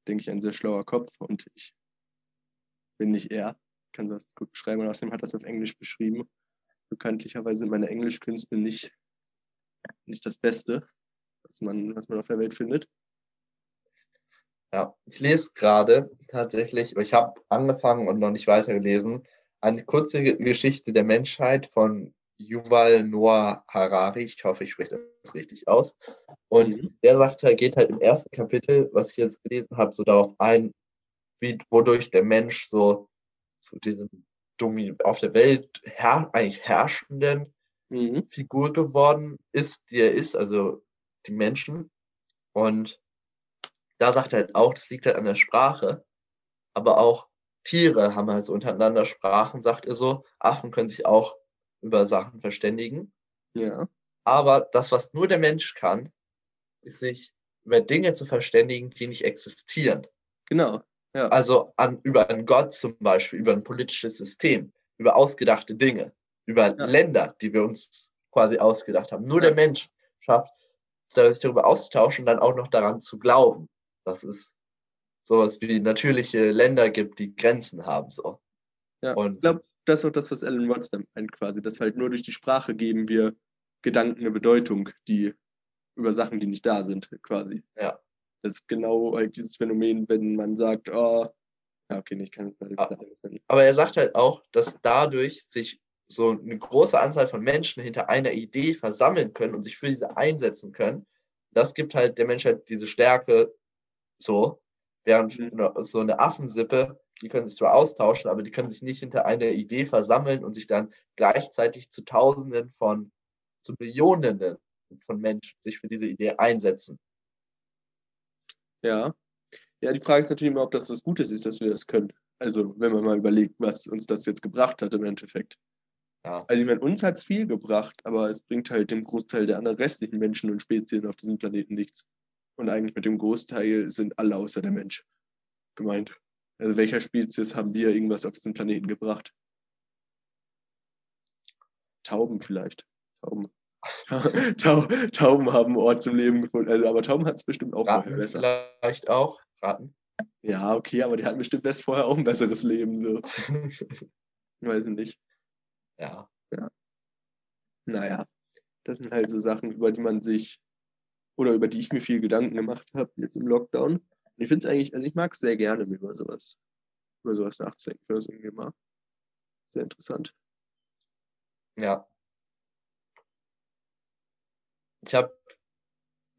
denke ich, ein sehr schlauer Kopf und ich bin nicht er. Ich kann das gut beschreiben und außerdem hat er es auf Englisch beschrieben. Bekanntlicherweise sind meine Englischkünste nicht, nicht das Beste, was man, was man auf der Welt findet. Ja, ich lese gerade tatsächlich, aber ich habe angefangen und noch nicht weitergelesen, eine kurze Ge- Geschichte der Menschheit von Yuval Noah Harari. Ich hoffe, ich spreche das richtig aus. Und Mhm. der sagt halt, geht halt im ersten Kapitel, was ich jetzt gelesen habe, so darauf ein, wie, wodurch der Mensch so zu diesem auf der Welt her eigentlich herrschenden Mhm. Figur geworden ist, die er ist, also die Menschen. Und da sagt er halt auch, das liegt halt an der Sprache, aber auch Tiere haben halt so untereinander Sprachen, sagt er so. Affen können sich auch über Sachen verständigen. Ja. Aber das, was nur der Mensch kann, ist sich über Dinge zu verständigen, die nicht existieren. Genau. Ja. Also an, über einen Gott zum Beispiel, über ein politisches System, über ausgedachte Dinge, über Ja. Länder, die wir uns quasi ausgedacht haben. Nur Ja. der Mensch schafft, sich darüber auszutauschen und dann auch noch daran zu glauben, dass es sowas wie natürliche Länder gibt, die Grenzen haben. So. Ja, Und ich glaube, das ist auch das, was Alan Watts meint quasi, dass halt nur durch die Sprache geben wir Gedanken eine Bedeutung, die über Sachen, die nicht da sind, quasi. Ja. Das ist genau halt dieses Phänomen, wenn man sagt, oh, ja, okay, ich kann es mal Ah. sagen. Aber er sagt halt auch, dass dadurch sich so eine große Anzahl von Menschen hinter einer Idee versammeln können und sich für diese einsetzen können. Das gibt halt der Menschheit diese Stärke so, während Mhm. so eine Affensippe, die können sich zwar austauschen, aber die können sich nicht hinter einer Idee versammeln und sich dann gleichzeitig zu Tausenden von, zu Millionen von Menschen sich für diese Idee einsetzen. Ja. Ja, die Frage ist natürlich immer, ob das was Gutes ist, dass wir das können. Also, wenn man mal überlegt, was uns das jetzt gebracht hat im Endeffekt. Ja. Also, ich meine, uns hat es viel gebracht, aber es bringt halt dem Großteil der anderen restlichen Menschen und Spezien auf diesem Planeten nichts. Und eigentlich mit dem Großteil sind alle außer der Mensch gemeint. Also, welcher Spezies haben wir irgendwas auf diesen Planeten gebracht? Tauben vielleicht. Tauben. Tau Tauben haben einen Ort zum Leben gefunden. Also, aber Tauben hat es bestimmt auch vorher Ratten besser. vielleicht auch. Ratten. Ja, okay, aber die hatten bestimmt best vorher auch ein besseres Leben. So. Weiß ich nicht. ja. Naja, das sind halt so Sachen, über die man sich oder über die ich mir viel Gedanken gemacht habe jetzt im Lockdown. Ich finde es eigentlich, also ich mag es sehr gerne, mir über sowas, über sowas nachzudenken. Ich finde das irgendwie immer sehr interessant. Ja. Ich habe,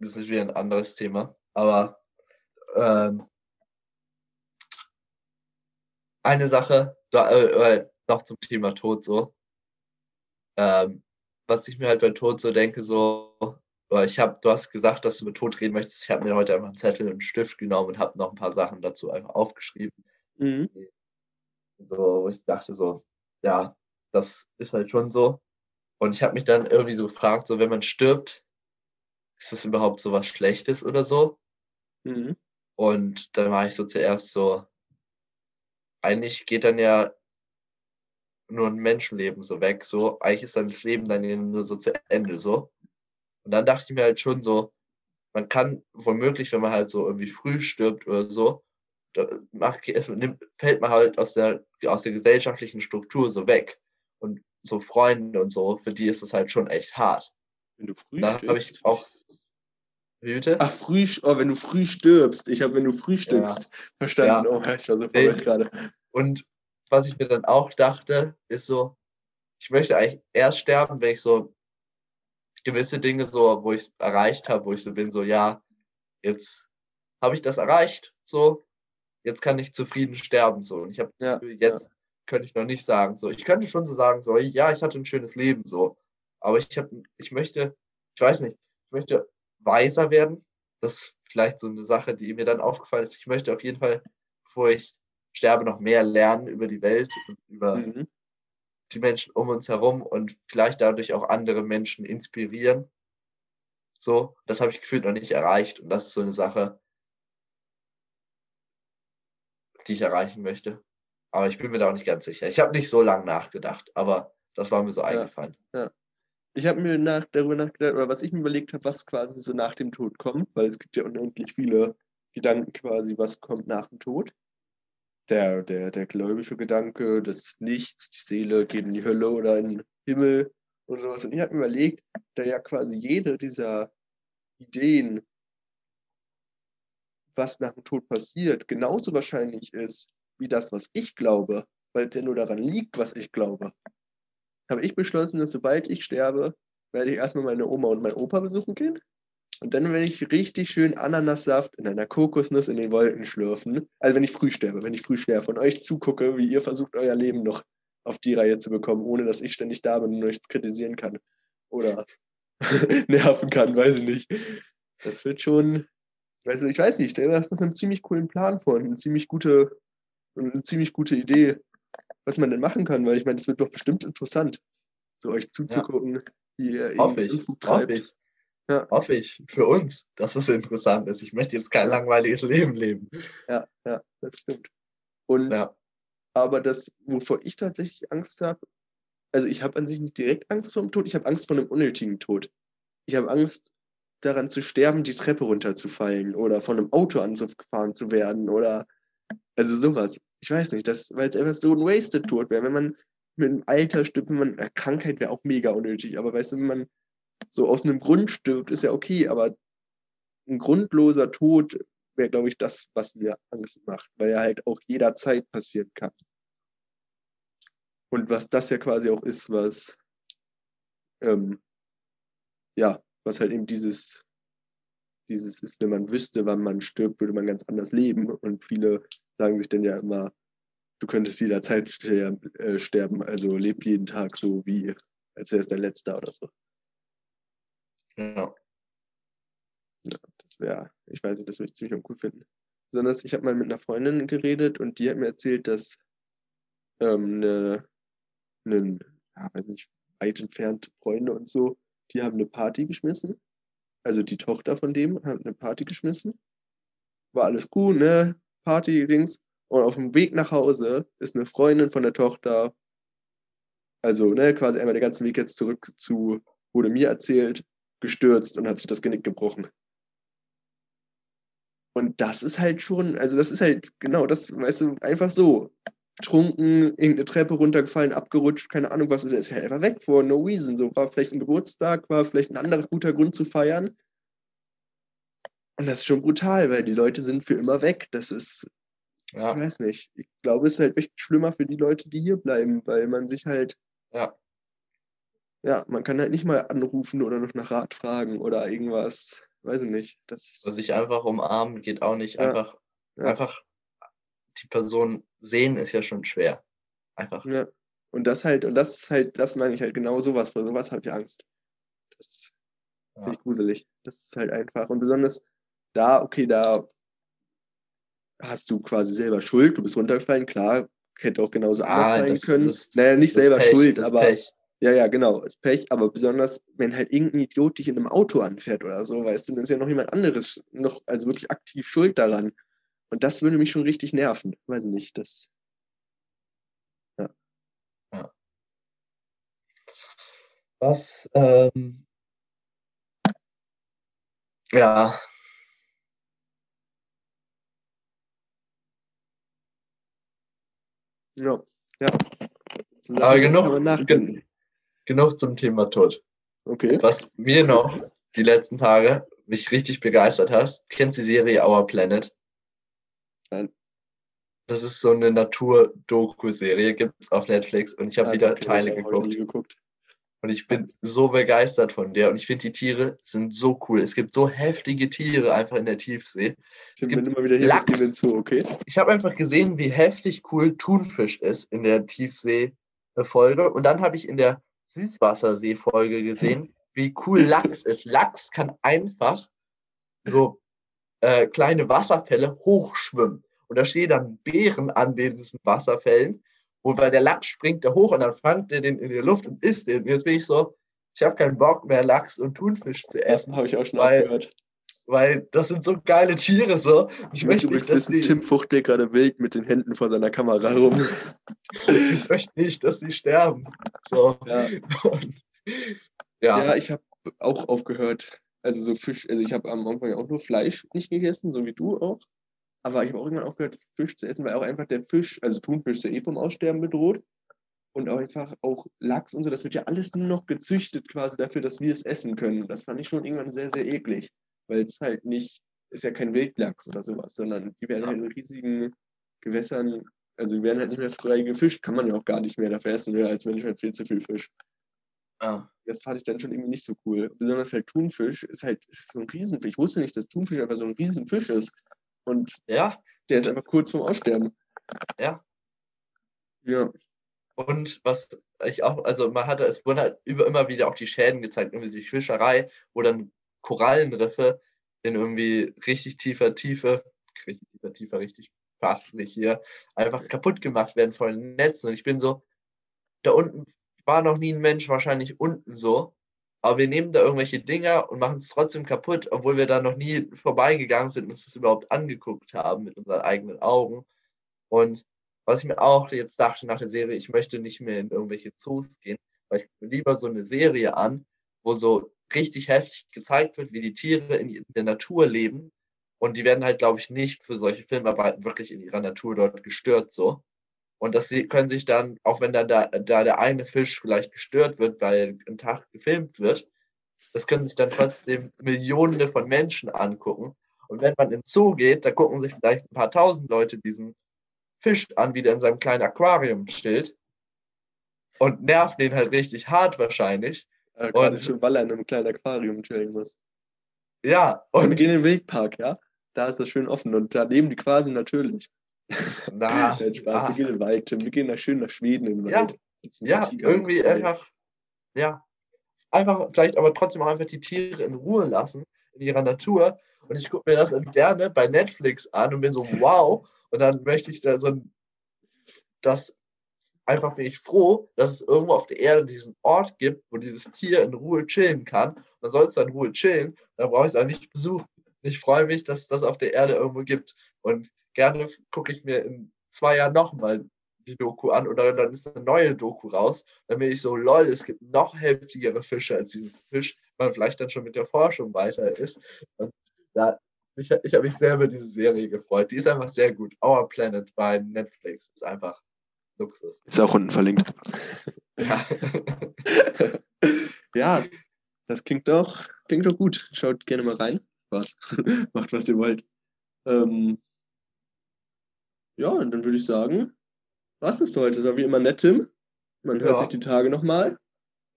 das ist wieder ein anderes Thema, aber ähm, eine Sache, da, äh, äh, noch zum Thema Tod so. Ähm, was ich mir halt bei Tod so denke, so, äh, ich habe, du hast gesagt, dass du mit Tod reden möchtest. Ich habe mir heute einfach einen Zettel und einen Stift genommen und habe noch ein paar Sachen dazu einfach aufgeschrieben Mhm. so, wo ich dachte so, ja, das ist halt schon so. Und ich habe mich dann irgendwie so gefragt, so wenn man stirbt, ist das überhaupt so was Schlechtes oder so? Mhm. Und dann war ich so zuerst so, eigentlich geht dann ja nur ein Menschenleben so weg, so, eigentlich ist dann das Leben dann ja nur so zu Ende, so. Und dann dachte ich mir halt schon so, man kann womöglich, wenn man halt so irgendwie früh stirbt oder so, macht, es nimmt, fällt man halt aus der, aus der gesellschaftlichen Struktur so weg. Und so Freunde und so, für die ist es halt schon echt hart. Wenn du früh Da habe ich stirbst. auch. Wie bitte? Ach, früh, oh, wenn du früh stirbst. Ich habe, wenn du früh stirbst, verstanden. Ja. Oh, ich war so verwirrt gerade. Und was ich mir dann auch dachte, ist so, ich möchte eigentlich erst sterben, wenn ich so gewisse Dinge so, wo ich es erreicht habe, wo ich so bin, so, ja, jetzt habe ich das erreicht, so, jetzt kann ich zufrieden sterben, so. Und ich habe Ja, jetzt könnte ich noch nicht sagen, so. Ich könnte schon so sagen, so, ja, ich hatte ein schönes Leben, so. Aber ich habe, ich möchte, ich weiß nicht, ich möchte weiser werden. Das ist vielleicht so eine Sache, die mir dann aufgefallen ist. Ich möchte auf jeden Fall, bevor ich sterbe, noch mehr lernen über die Welt und über Mhm. Die Menschen um uns herum und vielleicht dadurch auch andere Menschen inspirieren. So, das habe ich gefühlt noch nicht erreicht und das ist so eine Sache, die ich erreichen möchte. Aber ich bin mir da auch nicht ganz sicher. Ich habe nicht so lange nachgedacht, aber das war mir so eingefallen. Ich habe mir nach, darüber nachgedacht, oder was ich mir überlegt habe, was quasi so nach dem Tod kommt, weil es gibt ja unendlich viele Gedanken quasi, was kommt nach dem Tod. Der, der, der gläubische Gedanke des Nichts, die Seele geht in die Hölle oder in den Himmel und sowas. Und ich habe mir überlegt, da ja quasi jede dieser Ideen, was nach dem Tod passiert, genauso wahrscheinlich ist wie das, was ich glaube, weil es ja nur daran liegt, was ich glaube, habe ich beschlossen, dass sobald ich sterbe, werde ich erstmal meine Oma und meinen Opa besuchen gehen. Und dann werde ich richtig schön Ananassaft in einer Kokosnuss in den Wolken schlürfen. Also wenn ich früh sterbe, wenn ich früh sterbe und euch zugucke, wie ihr versucht, euer Leben noch auf die Reihe zu bekommen, ohne dass ich ständig da bin und euch kritisieren kann. Oder nerven kann, weiß ich nicht. Das wird schon, also ich weiß nicht, ich stelle das einen ziemlich coolen Plan vor und eine ziemlich gute, eine ziemlich gute Idee, was man denn machen kann, weil ich meine, das wird doch bestimmt interessant, so euch zuzugucken, ja. wie ihr hoffe ich, hoffe ich. Ja. Hoffe ich für uns, dass es interessant ist. Ich möchte jetzt kein langweiliges Leben leben. Ja, ja, das stimmt. Und ja. aber das, wovor ich tatsächlich Angst habe, also ich habe an sich nicht direkt Angst vor dem Tod, ich habe Angst vor einem unnötigen Tod. Ich habe Angst daran zu sterben, die Treppe runterzufallen oder von einem Auto angefahren zu werden oder also sowas ich weiß nicht, das, weil es einfach so ein Wasted Tod wäre. Wenn man mit dem Alter stirbt, wenn man, eine Krankheit wäre auch mega unnötig, aber weißt du, wenn man so aus einem Grund stirbt, ist ja okay, aber ein grundloser Tod wäre, glaube ich, das, was mir Angst macht, weil er halt auch jederzeit passieren kann. Und was das ja quasi auch ist, was, ähm, ja, was halt eben dieses, dieses ist, wenn man wüsste, wann man stirbt, würde man ganz anders leben. Und viele sagen sich dann ja immer, du könntest jederzeit äh, sterben, also leb jeden Tag so wie, als wäre es dein letzter oder so. Ja. ja das wäre, ich weiß nicht, das würde ich ziemlich uncool finden. Besonders, ich habe mal mit einer Freundin geredet und die hat mir erzählt, dass ähm, eine, eine ja, weiß nicht, weit entfernte Freunde und so, die haben eine Party geschmissen. Also die Tochter von dem hat eine Party geschmissen. War alles gut, ne? Party-Dings. Und auf dem Weg nach Hause ist eine Freundin von der Tochter, also ne, quasi einmal den ganzen Weg jetzt zurück zu, wurde mir erzählt, gestürzt und hat sich das Genick gebrochen. Und das ist halt schon, also das ist halt genau das, weißt du, einfach so. Trunken, irgendeine Treppe runtergefallen, abgerutscht, keine Ahnung was, der ist halt einfach weg for no reason. So war vielleicht ein Geburtstag, war vielleicht ein anderer guter Grund zu feiern. Und das ist schon brutal, weil die Leute sind für immer weg. Das ist, ja. ich weiß nicht. Ich glaube, es ist halt echt schlimmer für die Leute, die hier bleiben, weil man sich halt. Ja. Ja, man kann halt nicht mal anrufen oder noch nach Rat fragen oder irgendwas. Weiß ich nicht. Das also sich einfach umarmen geht auch nicht. Ja. Einfach, ja. einfach die Person sehen ist ja schon schwer. Einfach. Ja. Und das halt, und das ist halt, das meine ich halt genau sowas. Vor sowas habe ich Angst. Das ja. finde ich gruselig. Das ist halt einfach. Und besonders, da, okay, da hast du quasi selber Schuld, du bist runtergefallen, klar, hätte auch genauso anders ah, fallen können. Das, naja, nicht selber Pech, Schuld, aber. Pech. Ja, ja, genau, ist Pech, aber besonders, wenn halt irgendein Idiot dich in einem Auto anfährt oder so, weißt du, dann ist ja noch jemand anderes noch, also wirklich aktiv schuld daran. Und das würde mich schon richtig nerven. Weiß ich nicht, das. Ja. ja. Was, ähm, ja, Ja, ja. Zusammen Aber genug, genug zum Thema Tod. Okay. Was mir noch die letzten Tage mich richtig begeistert hast, kennst du die Serie Our Planet? Nein. Das ist so eine Natur-Doku-Serie, gibt es auf Netflix und ich habe ja, wieder okay, Teile geguckt. geguckt. Und ich bin so begeistert von der. Und ich finde, die Tiere sind so cool. Es gibt so heftige Tiere einfach in der Tiefsee. Ich bin immer wieder hier Lachs. Hinzu, okay? Ich habe einfach gesehen, wie heftig cool Thunfisch ist in der Tiefsee-Folge. Und dann habe ich in der Süßwassersee-Folge gesehen, wie cool Lachs ist. Lachs kann einfach so äh, kleine Wasserfälle hochschwimmen. Und da stehen dann Bären an diesen Wasserfällen Und weil der Lachs springt da hoch und dann fangt er den in die Luft und isst den. Jetzt bin ich so, ich habe keinen Bock mehr, Lachs und Thunfisch zu essen, habe ich auch schon Weil- gehört. Weil das sind so geile Tiere so. Ich Ich möchte übrigens nicht, dass wissen, die, Tim fuchtelt gerade wild mit den Händen vor seiner Kamera rum. ich möchte nicht, dass die sterben. So. Ja. Und, ja. Ja, ich habe auch aufgehört. Also so Fisch, also ich habe am Anfang auch nur Fleisch nicht gegessen, so wie du auch. Aber ich habe auch irgendwann aufgehört, Fisch zu essen, weil auch einfach der Fisch, also Thunfisch ist ja eh vom Aussterben bedroht. Und auch einfach auch Lachs und so, das wird ja alles nur noch gezüchtet quasi dafür, dass wir es essen können. Das fand ich schon irgendwann sehr, sehr eklig. Weil es halt nicht, ist ja kein Wildlachs oder sowas, sondern die werden halt in riesigen Gewässern, also die werden halt nicht mehr frei gefischt, kann man ja auch gar nicht mehr. Dafür essen wir als Mensch halt viel zu viel Fisch Ah. das fand ich dann schon irgendwie nicht so cool. Besonders halt Thunfisch ist halt ist so ein Riesenfisch. Ich wusste nicht, dass Thunfisch einfach so ein Riesenfisch ist. Und ja, der ist einfach kurz vorm Aussterben. ja. Ja. Und was ich auch, also man hatte, es wurden halt über, immer wieder auch die Schäden gezeigt, irgendwie die Fischerei, wo dann Korallenriffe in irgendwie richtig tiefer Tiefe, richtig tiefer Tiefe, richtig fachlich hier, einfach kaputt gemacht werden von den Netzen. Und ich bin so, da unten war noch nie ein Mensch wahrscheinlich unten so, aber wir nehmen da irgendwelche Dinger und machen es trotzdem kaputt, obwohl wir da noch nie vorbeigegangen sind und uns das überhaupt angeguckt haben mit unseren eigenen Augen. Und was ich mir auch jetzt dachte nach der Serie, ich möchte nicht mehr in irgendwelche Zoos gehen, weil ich lieber so eine Serie an, wo so richtig heftig gezeigt wird, wie die Tiere in der Natur leben. Und die werden halt, glaube ich, nicht für solche Filmarbeiten wirklich in ihrer Natur dort gestört so. Und das können sich dann, auch wenn dann da, da der eine Fisch vielleicht gestört wird, weil ein Tag gefilmt wird, das können sich dann trotzdem Millionen von Menschen angucken. Und wenn man in Zoo geht, da gucken sich vielleicht ein paar tausend Leute diesen Fisch an, wie der in seinem kleinen Aquarium chillt. Und nerven den halt richtig hart wahrscheinlich. Äh, Gerade Und- schon, weil er in einem kleinen Aquarium chillen muss. Ja, Und wir und gehen in den Wildpark, ja? Da ist das schön offen und da leben die quasi natürlich. na, Nein, Spaß, ah, wir gehen in den Wald, Tim. Wir gehen da schön nach Schweden in den Ja. Wald. Ja, Tigern irgendwie einfach, ja, einfach vielleicht aber trotzdem auch einfach die Tiere in Ruhe lassen, in ihrer Natur. Und ich gucke mir das gerne bei Netflix an und bin so, wow. Und dann möchte ich da so ein, das einfach bin ich froh, dass es irgendwo auf der Erde diesen Ort gibt, wo dieses Tier in Ruhe chillen kann. Und dann soll es da in Ruhe chillen, dann brauche ich es auch nicht besuchen. Ich freue mich, dass es das auf der Erde irgendwo gibt. Und gerne gucke ich mir in zwei Jahren nochmal die Doku an oder dann ist eine neue Doku raus. Dann bin ich so, lol, es gibt noch heftigere Fische als diesen Fisch, weil man vielleicht dann schon mit der Forschung weiter ist. Und da, ich, ich habe mich sehr über diese Serie gefreut. Die ist einfach sehr gut. Our Planet bei Netflix ist einfach Luxus. Ist auch unten verlinkt. Ja. ja, das klingt doch, klingt doch gut. Schaut gerne mal rein. Spaß. Macht, was ihr wollt. Ähm, ja, und dann würde ich sagen, was das für heute? Das war wie immer nett, Tim. Man hört Ja. sich die Tage nochmal.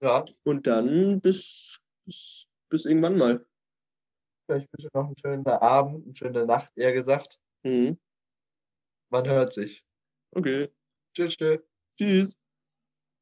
ja, Und dann bis, bis, bis irgendwann mal. ich wünsche noch einen schönen Abend, eine schöne Nacht, eher gesagt. Mhm. Man hört sich. Okay. Tschüss, tschüss.